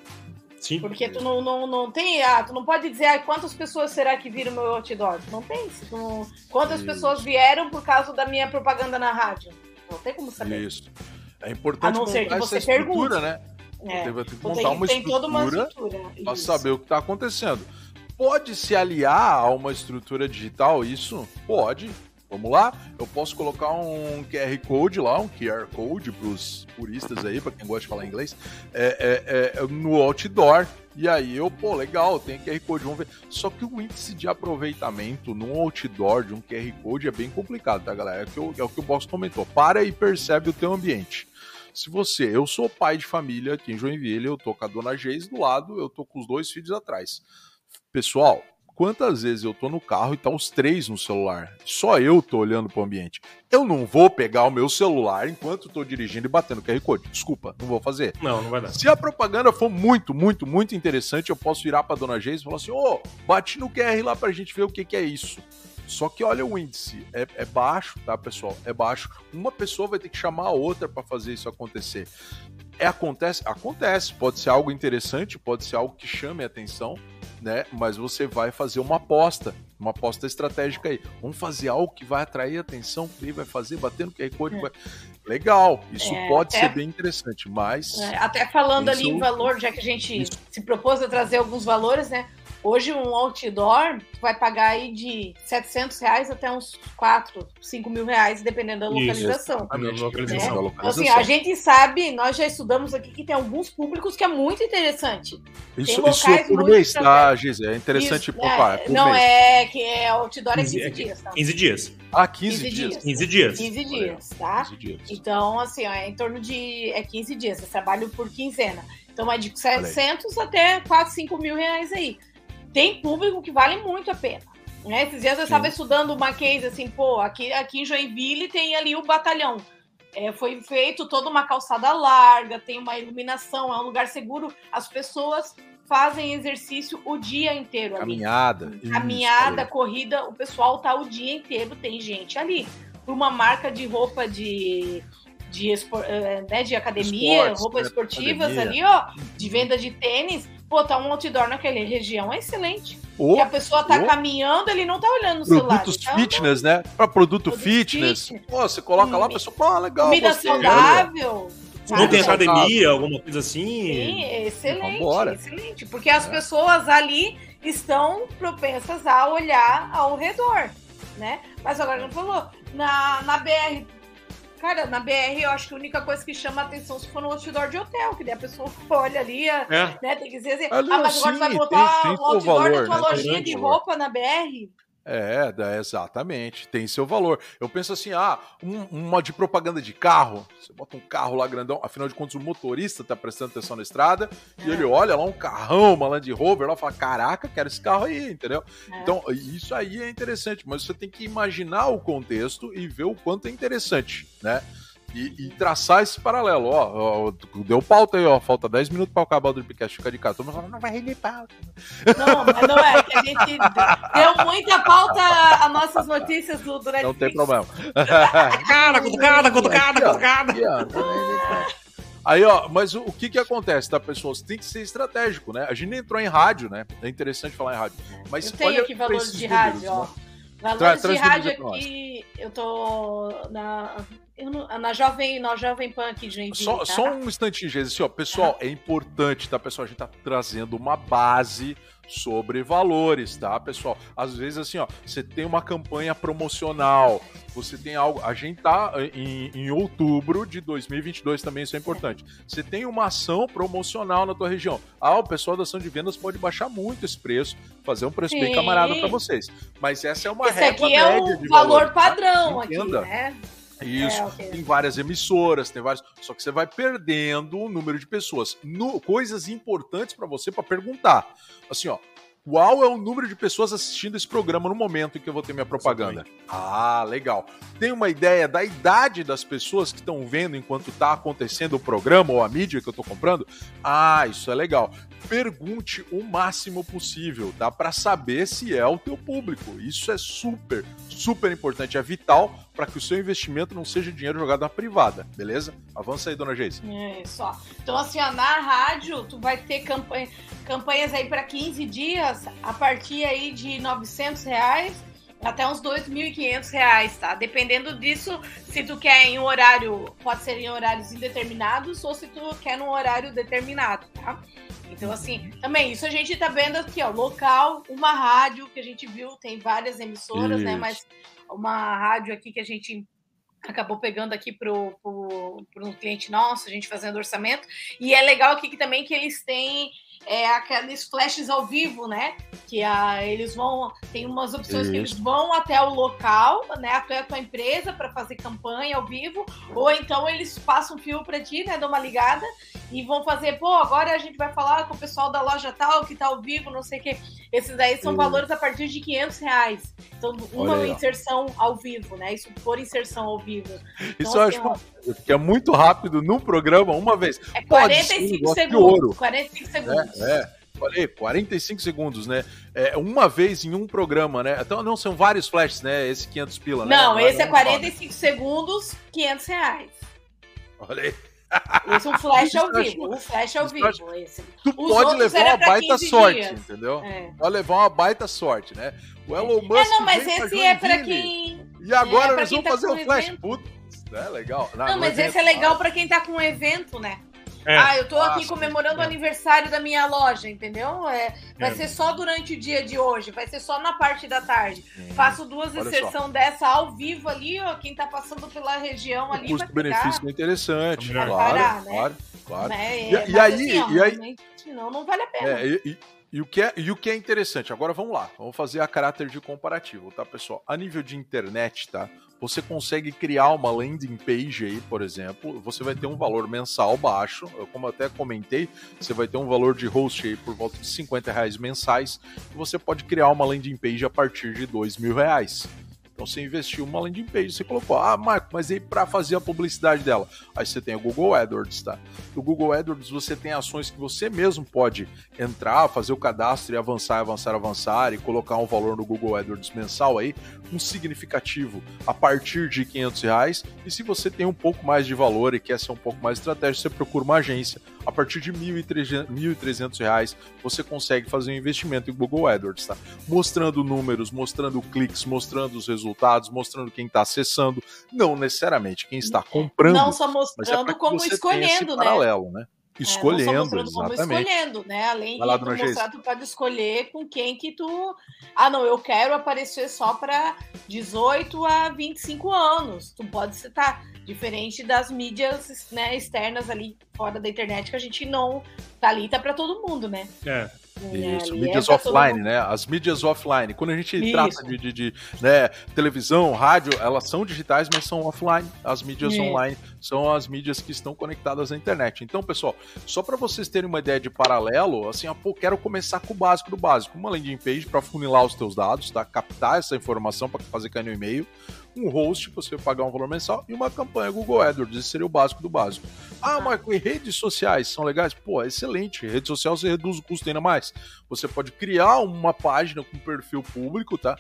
Sim. Porque tu não, não, não tem. Ah, tu não pode dizer ah, quantas pessoas será que viram meu outdoor. Não tem. Não, quantas Isso. pessoas vieram por causa da minha propaganda na rádio. Não tem como saber. Isso. É importante a não ser que você pergunte. né? É. Você tem que montar uma tem estrutura, uma estrutura para saber o que está acontecendo. Pode se aliar a uma estrutura digital isso? Pode. Vamos lá? Eu posso colocar um QR Code lá, um QR Code para os puristas aí, para quem gosta de falar inglês, é, é, é, no outdoor. E aí eu, pô, legal, tem QR Code, vamos ver. Só que o índice de aproveitamento num outdoor de um QR Code é bem complicado, tá, galera? É o que, eu, é o, que o Boss comentou. Para e percebe o teu ambiente. Se você, eu sou pai de família aqui em Joinville, eu tô com a dona Geis do lado, eu tô com os dois filhos atrás. Pessoal, Quantas vezes eu tô no carro e tá os três no celular? Só eu tô olhando pro ambiente. Eu não vou pegar o meu celular enquanto tô dirigindo e batendo QR Code. Desculpa, não vou fazer. Não, não vai dar. Se a propaganda for muito, muito, muito interessante, eu posso virar pra dona Geis e falar assim: ô, oh, bate no QR lá pra gente ver o que, que é isso. Só que olha o índice, é, é, baixo, tá, pessoal? É baixo. Uma pessoa vai ter que chamar a outra para fazer isso acontecer. É acontece, acontece. Pode ser algo interessante, pode ser algo que chame a atenção, né? Mas você vai fazer uma aposta, uma aposta estratégica aí. Vamos fazer algo que vai atrair atenção, que vai fazer, batendo QR Code. É. Vai... Legal, isso é, pode até, ser bem interessante, mas. É, até falando ali em valor, já que a gente isso. se propôs a trazer alguns valores, né? Hoje um outdoor vai pagar aí de 700 reais até uns 4, 5 mil reais, dependendo da localização. Isso, localização, né? Então, assim, a gente sabe, nós já estudamos aqui que tem alguns públicos que é muito interessante. Isso, isso é por mês, tá, Gisele? É interessante isso, poupar. É, não, mês. é que é outdoor é 15 dias, tá? 15 dias. Ah, 15, 15 dias. 15 dias. 15 dias, tá? 15 dias. Então, assim, ó, é em torno de é 15 dias. Você trabalha por quinzena. Então, é de 700 até 4, 5 mil reais aí tem público que vale muito a pena. Né? Esses dias eu estava estudando uma case assim, pô, aqui, aqui em Joinville tem ali o batalhão. É, foi feito toda uma calçada larga, tem uma iluminação, é um lugar seguro. As pessoas fazem exercício o dia inteiro ali. Caminhada. Caminhada, isso, corrida, o pessoal tá o dia inteiro, tem gente ali. Por uma marca de roupa de de, espor, eh, né, de academia, Esportes, roupas né, esportivas academia. ali, ó, de venda de tênis, tá um outdoor naquela região é excelente. Oh, e a pessoa tá oh. caminhando, ele não tá olhando no celular. Produtos tá fitness, né? Pra produto, produto fitness. fitness. Pô, você coloca lá, a pessoa, pô, legal. Comida gostei, saudável. Não tem academia, alguma coisa assim? Sim, excelente, excelente. Porque as é. pessoas ali estão propensas a olhar ao redor, né? Mas agora não falou, na, na BR Cara, na BR eu acho que a única coisa que chama a atenção se for no outdoor de hotel, que daí a pessoa olha ali, é. né? Tem que dizer assim, ah, mas agora sim, vai botar tem, tem um outdoor valor, da tua né? lojinha de roupa na BR. É, exatamente, tem seu valor. Eu penso assim, ah, um, uma de propaganda de carro, você bota um carro lá grandão, afinal de contas o motorista tá prestando atenção na estrada, é. e ele olha lá um carrão, uma Land Rover, lá e fala, caraca, quero esse carro aí, entendeu? É. Então, isso aí é interessante, mas você tem que imaginar o contexto e ver o quanto é interessante, né? E, e, traçar esse paralelo. Ó, ó, deu pauta aí, ó. Falta 10 minutos para acabar o Dripcast. Fica de casa. Todo mundo falando, não vai render pauta. Não, mas não é. Que a gente deu muita pauta a nossas notícias do, Netflix. Não tem problema. cara, cutucada, cutucada, cutucada. Aí, ó, mas o, o, que que acontece, tá, pessoal? Você tem que ser estratégico, né? A gente entrou em rádio, né? É interessante falar em rádio. Mas eu tenho aqui valores de rádio, ó. Né? Valores Tra de rádio aqui, eu tô na não, na Jovem, na Jovem Pan aqui de Joinville, só, tá? só um instantinho, gente. Assim, ó, pessoal, é importante, tá, pessoal? A gente tá trazendo uma base sobre valores, tá, pessoal? Às vezes, assim, ó, você tem uma campanha promocional, você tem algo. A gente tá em, em outubro de 2022 também, isso é importante. Você tem uma ação promocional na tua região. Ah, o pessoal da ação de vendas pode baixar muito esse preço, fazer um preço Sim. bem camarada para vocês. Mas essa é uma esse régua aqui é o valor, valor tá? padrão tá? aqui, né? Isso, é, okay. tem várias emissoras, tem vários. Só que você vai perdendo o número de pessoas. No, coisas importantes para você para perguntar. Assim, ó, qual é o número de pessoas assistindo esse programa no momento em que eu vou ter minha propaganda? Exatamente. Ah, legal. Tem uma ideia da idade das pessoas que estão vendo enquanto está acontecendo o programa ou a mídia que eu estou comprando? Ah, isso é legal. Pergunte o máximo possível, dá para saber se é o teu público. Isso é super, super importante, é vital para que o seu investimento não seja dinheiro jogado na privada, beleza? Avança aí, dona Geise. É isso, ó. Então, assim, ó, na rádio, tu vai ter campanha, campanhas aí para 15 dias, a partir aí de 900 reais até uns 2.500 reais, tá? Dependendo disso, se tu quer em um horário, pode ser em horários indeterminados ou se tu quer num horário determinado, tá? Então, assim, também, isso a gente tá vendo aqui, ó, local, uma rádio que a gente viu, tem várias emissoras, né? isso. né? Mas uma rádio aqui que a gente acabou pegando aqui para um cliente nosso, a gente fazendo orçamento. E é legal aqui que também que eles têm é, aqueles flashes ao vivo, né? Que a, eles vão. Tem umas opções Isso. que eles vão até o local, né? Até a tua empresa para fazer campanha ao vivo, ou então eles passam um fio para ti, né? Dão uma ligada e vão fazer, pô, agora a gente vai falar com o pessoal da loja tal que tá ao vivo, não sei o quê. Esses daí são valores a partir de 500 reais. Então, uma inserção ao vivo, né? Isso por inserção ao vivo. Então, Isso assim, eu acho ó, que é muito rápido num programa, uma vez. É 45 Pode, segundos. 45 segundos. É, é. Falei, 45 segundos, né? É, uma vez em um programa, né? Então, não, são vários flashes, né? Esse 500 pila, né? Não, esse é 45 segundos, 500 reais. Olha aí. Esse é um flash ao vivo. Um flash ao vivo. Esse. Tu Os pode levar uma baita sorte, dias. entendeu? É. Pode levar uma baita sorte, né? O Elon Musk. É, não, mas esse é pra quem. E agora é, eles vão tá fazer o flash. Putz, é legal. Não, não mas esse é legal pra quem tá com um evento, né? É. Ah, eu tô aqui comemorando o é. aniversário da minha loja, entendeu? É, vai é. ser só durante o dia de hoje, vai ser só na parte da tarde. Faço duas inserções dessa ao vivo ali, ó, quem tá passando pela região ali. O custo-benefício é interessante, claro, parar, né? claro, claro. Né? E, e, aí, assim, e aí, senão não vale a pena. É, e, e o, que é, e o que é interessante, agora vamos lá, vamos fazer a caráter de comparativo, tá, pessoal? A nível de internet, tá? Você consegue criar uma landing page aí, por exemplo, você vai ter um valor mensal baixo, como até comentei, você vai ter um valor de host aí por volta de 50 reais mensais, e você pode criar uma landing page a partir de dois mil reais. Então você investiu uma landing page, você colocou, ah, Marco, mas aí para fazer a publicidade dela? Aí você tem o Google AdWords, tá? No Google AdWords você tem ações que você mesmo pode entrar, fazer o cadastro e avançar, avançar, avançar e colocar um valor no Google AdWords mensal aí, um significativo a partir de 500 reais. E se você tem um pouco mais de valor e quer ser um pouco mais estratégico, você procura uma agência. A partir de 1.300 reais você consegue fazer um investimento em Google AdWords, tá? Mostrando números, mostrando cliques, mostrando os resultados, mostrando quem está acessando, não necessariamente quem está comprando. Não só é mostrando, é como escolhendo, né? Paralelo, né? Escolhendo, é, exatamente. Como escolhendo, né? Além de tu mostrar, tu pode escolher com quem que tu... Ah, não, eu quero aparecer só para 18 a 25 anos. Tu pode citar, diferente das mídias né, externas ali fora da internet, que a gente não... Tá ali, tá para todo mundo, né? É. Isso, é, mídias é offline, né? As mídias offline. Quando a gente Isso. trata de, de, de né, televisão, rádio, elas são digitais, mas são offline. As mídias Isso. online são as mídias que estão conectadas à internet. Então, pessoal, só para vocês terem uma ideia de paralelo, assim, pô, quero começar com o básico do básico. Uma landing page para funilar os teus dados, tá? Captar essa informação para fazer cair no e-mail um host, você pagar um valor mensal, e uma campanha Google AdWords. Esse seria o básico do básico. Ah, Marco, e redes sociais são legais? Pô, excelente. Rede social você reduz o custo ainda mais. Você pode criar uma página com perfil público, tá?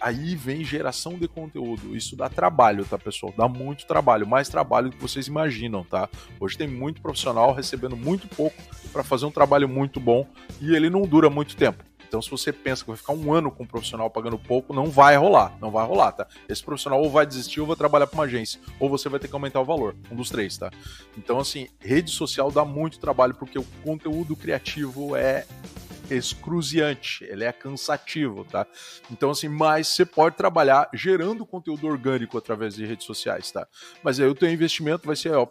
Aí vem geração de conteúdo. Isso dá trabalho, tá, pessoal? Dá muito trabalho, mais trabalho do que vocês imaginam, tá? Hoje tem muito profissional recebendo muito pouco para fazer um trabalho muito bom e ele não dura muito tempo. Então, se você pensa que vai ficar um ano com um profissional pagando pouco, não vai rolar. Não vai rolar, tá? Esse profissional ou vai desistir ou vai trabalhar para uma agência, ou você vai ter que aumentar o valor. Um dos três, tá? Então, assim, rede social dá muito trabalho porque o conteúdo criativo é excruciante, ele é cansativo, tá? Então, assim, mas você pode trabalhar gerando conteúdo orgânico através de redes sociais, tá? Mas aí o teu investimento vai ser, ó,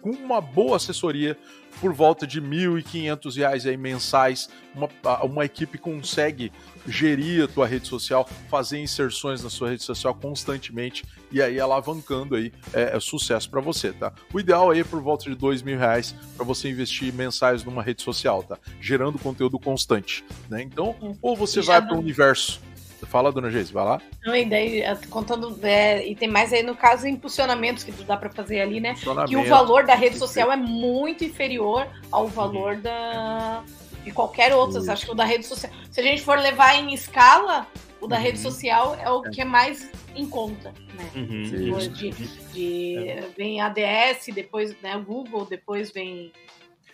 com uma boa assessoria, por volta de R$ 1.500 aí mensais, uma, uma equipe consegue gerir a tua rede social, fazer inserções na sua rede social constantemente e aí alavancando aí é, é sucesso para você, tá? O ideal aí é por volta de dois mil reais para você investir mensais numa rede social, tá? Gerando conteúdo constante, né? Então, ou você vai para o universo Fala, dona Geise, vai lá. Não, e daí, é, contando, é, e tem mais aí no caso impulsionamentos que dá para fazer ali, né? Que o valor da rede social é muito inferior ao valor uhum. da de qualquer outra. Acho que o da rede social. Se a gente for levar em escala, o da uhum. rede social é o que é mais em conta, né? Uhum. De, de, é. vem ADS, depois né, Google, depois vem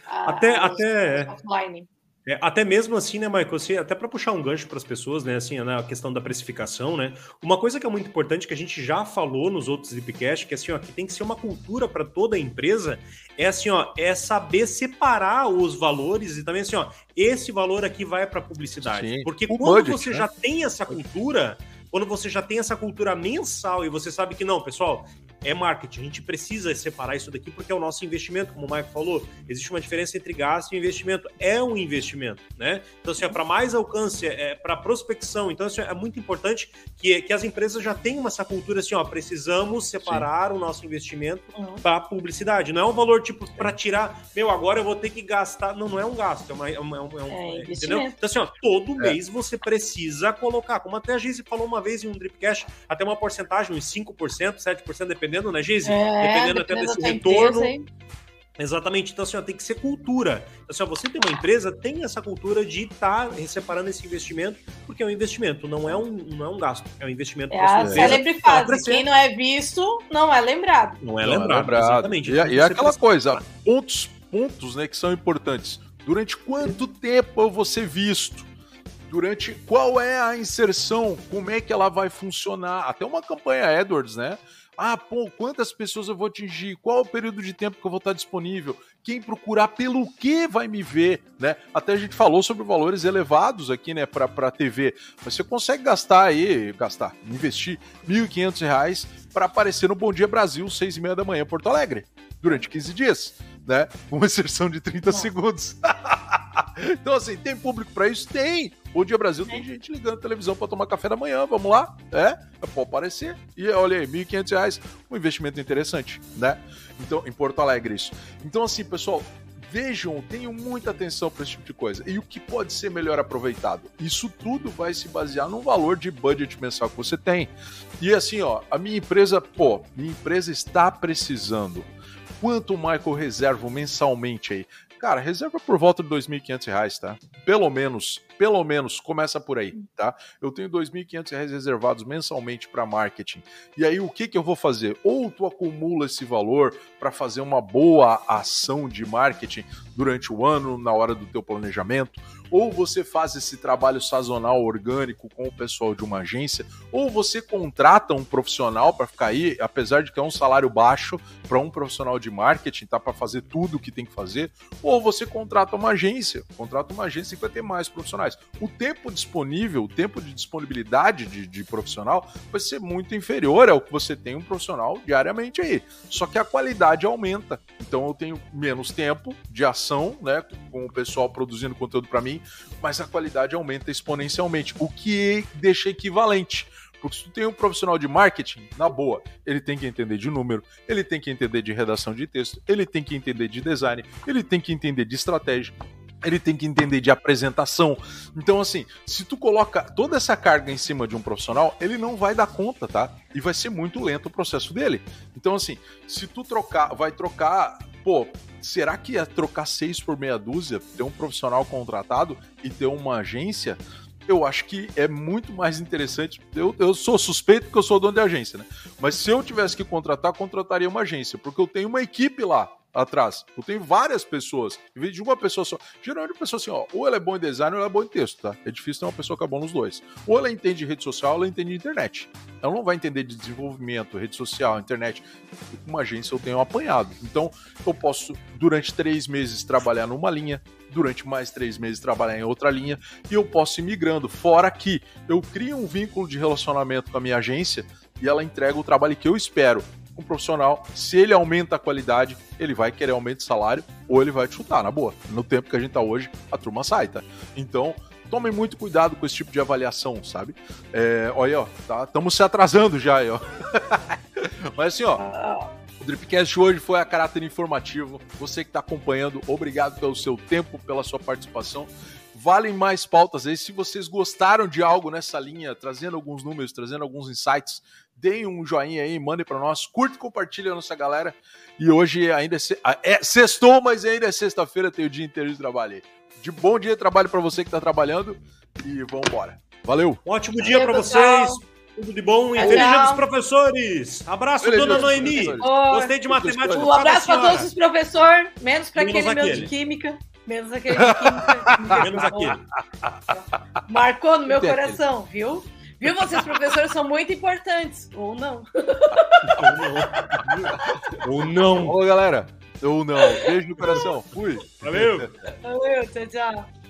a, até, até offline. É, até mesmo assim, né, Michael, assim, até para puxar um gancho para as pessoas, né, assim, né, a questão da precificação, né, uma coisa que é muito importante que a gente já falou nos outros Zipcast, que é assim, ó, que tem que ser uma cultura para toda a empresa, é assim, ó, é saber separar os valores e também assim, ó, esse valor aqui vai para publicidade, Sim. porque o quando budget, você né? já tem essa cultura, quando você já tem essa cultura mensal e você sabe que não, pessoal, é marketing. A gente precisa separar isso daqui porque é o nosso investimento, como o Michael falou. Existe uma diferença entre gasto e investimento. É um investimento, né? Então, assim, é para mais alcance, é para prospecção. Então, assim, é muito importante que, que as empresas já tenham essa cultura assim, ó, precisamos separar Sim. o nosso investimento uhum. para publicidade. Não é um valor tipo para tirar, meu, agora eu vou ter que gastar. Não, não é um gasto, é, uma, é, uma, é um, é, é entendeu? Então, assim, ó, todo é. mês você precisa colocar, como até a Gise falou uma vez em um Dripcast, até uma porcentagem, uns 5%, 7%, dependendo dependendo, né, Geise? É, dependendo, até desse retorno. Empresa, Exatamente, então assim, ó, tem que ser cultura. Então, assim, ó, você tem uma empresa, tem essa cultura de estar tá separando esse investimento, porque é um investimento, não é um, não é um gasto, é um investimento. É a célebre frase, quem não é visto, não é lembrado. Não é lembrado, não é lembrado. exatamente. E, e é aquela coisa, pontos, pontos né, que são importantes. Durante quanto tempo eu vou ser visto? Durante qual é a inserção? Como é que ela vai funcionar? Até uma campanha AdWords, né? Ah, pô, quantas pessoas eu vou atingir? Qual o período de tempo que eu vou estar disponível? Quem procurar pelo que vai me ver, né? Até a gente falou sobre valores elevados aqui, né, para TV. Mas você consegue gastar aí, gastar, investir R$ 1.500 para aparecer no Bom Dia Brasil, seis e meia da manhã, Porto Alegre, durante 15 dias, né? Uma inserção de 30 segundos. então, assim, tem público para isso? Tem. Bom Dia Brasil, tem gente ligando a televisão para tomar café da manhã, vamos lá? É, pode aparecer. E olha aí, R$ 1.500, um investimento interessante, né? Então, em Porto Alegre, isso. Então, assim, pessoal, Vejam, tenham muita atenção para esse tipo de coisa. E o que pode ser melhor aproveitado? Isso tudo vai se basear no valor de budget mensal que você tem. E assim, ó, a minha empresa, pô, minha empresa está precisando. Quanto o Michael reserva mensalmente aí? Cara, reserva por volta de R$ 2.500, tá? Pelo menos, pelo menos, começa por aí, tá? Eu tenho R$ 2.500 reservados mensalmente para marketing. E aí, o que, que eu vou fazer? Ou tu acumula esse valor para fazer uma boa ação de marketing durante o ano, na hora do teu planejamento, ou você faz esse trabalho sazonal orgânico com o pessoal de uma agência, ou você contrata um profissional para ficar aí, apesar de que é um salário baixo para um profissional de marketing, tá para fazer tudo o que tem que fazer, ou você contrata uma agência, contrata uma agência que vai ter mais profissionais. O tempo disponível, o tempo de disponibilidade de, de profissional vai ser muito inferior ao que você tem um profissional diariamente aí. Só que a qualidade aumenta. Então eu tenho menos tempo de ação, né, com o pessoal produzindo conteúdo para mim, mas a qualidade aumenta exponencialmente, o que deixa equivalente. Porque se tu tem um profissional de marketing, na boa, ele tem que entender de número, ele tem que entender de redação de texto, ele tem que entender de design, ele tem que entender de estratégia, ele tem que entender de apresentação. Então, assim, se tu coloca toda essa carga em cima de um profissional, ele não vai dar conta, tá? E vai ser muito lento o processo dele. Então, assim, se tu trocar, vai trocar, pô, será que é trocar seis por meia dúzia, ter um profissional contratado e ter uma agência? Eu acho que é muito mais interessante. Eu, eu sou suspeito porque eu sou dono de agência, né? Mas se eu tivesse que contratar, contrataria uma agência, porque eu tenho uma equipe lá atrás. Eu tenho várias pessoas, em vez de uma pessoa só. Geralmente a pessoa assim, ó, ou ela é boa em design ou ela é boa em texto, tá? É difícil ter uma pessoa que é boa nos dois. Ou ela entende de rede social ou ela entende de internet. Ela não vai entender de desenvolvimento, rede social, internet. Uma agência eu tenho apanhado. Então eu posso, durante três meses, trabalhar numa linha, durante mais três meses trabalhar em outra linha e eu posso ir migrando. Fora que eu crio um vínculo de relacionamento com a minha agência e ela entrega o trabalho que eu espero um profissional, se ele aumenta a qualidade, ele vai querer aumento de salário ou ele vai te chutar, na boa. No tempo que a gente tá hoje, a turma sai, tá? Então, tomem muito cuidado com esse tipo de avaliação, sabe? É, olha, ó, tá, estamos se atrasando já, ó. Mas assim, ó, o Dripcast hoje foi a caráter informativo. Você que está acompanhando, obrigado pelo seu tempo, pela sua participação. Valem mais pautas aí. Se vocês gostaram de algo nessa linha, trazendo alguns números, trazendo alguns insights, deem um joinha aí, mandem para nós, curte e compartilhe a nossa galera. E hoje ainda é, é sextou, mas ainda é sexta-feira, tem o dia inteiro de trabalho aí. De bom dia de trabalho para você que está trabalhando e vamos embora. Valeu. Um ótimo dia para vocês. Tudo de bom e feliz dia dos professores. Abraço, feliz dona Noemi. Gostei de matemática. Um abraço para todos os professores, menos para aquele aquele. meu de química. Menos aquele de química. menos aquele. Marcou no meu coração, viu? Viu? Vocês, professores, são muito importantes. Ou não. Ou não. Ou galera. Ou não. Beijo no coração. Fui. Valeu. Valeu, tchau, tchau.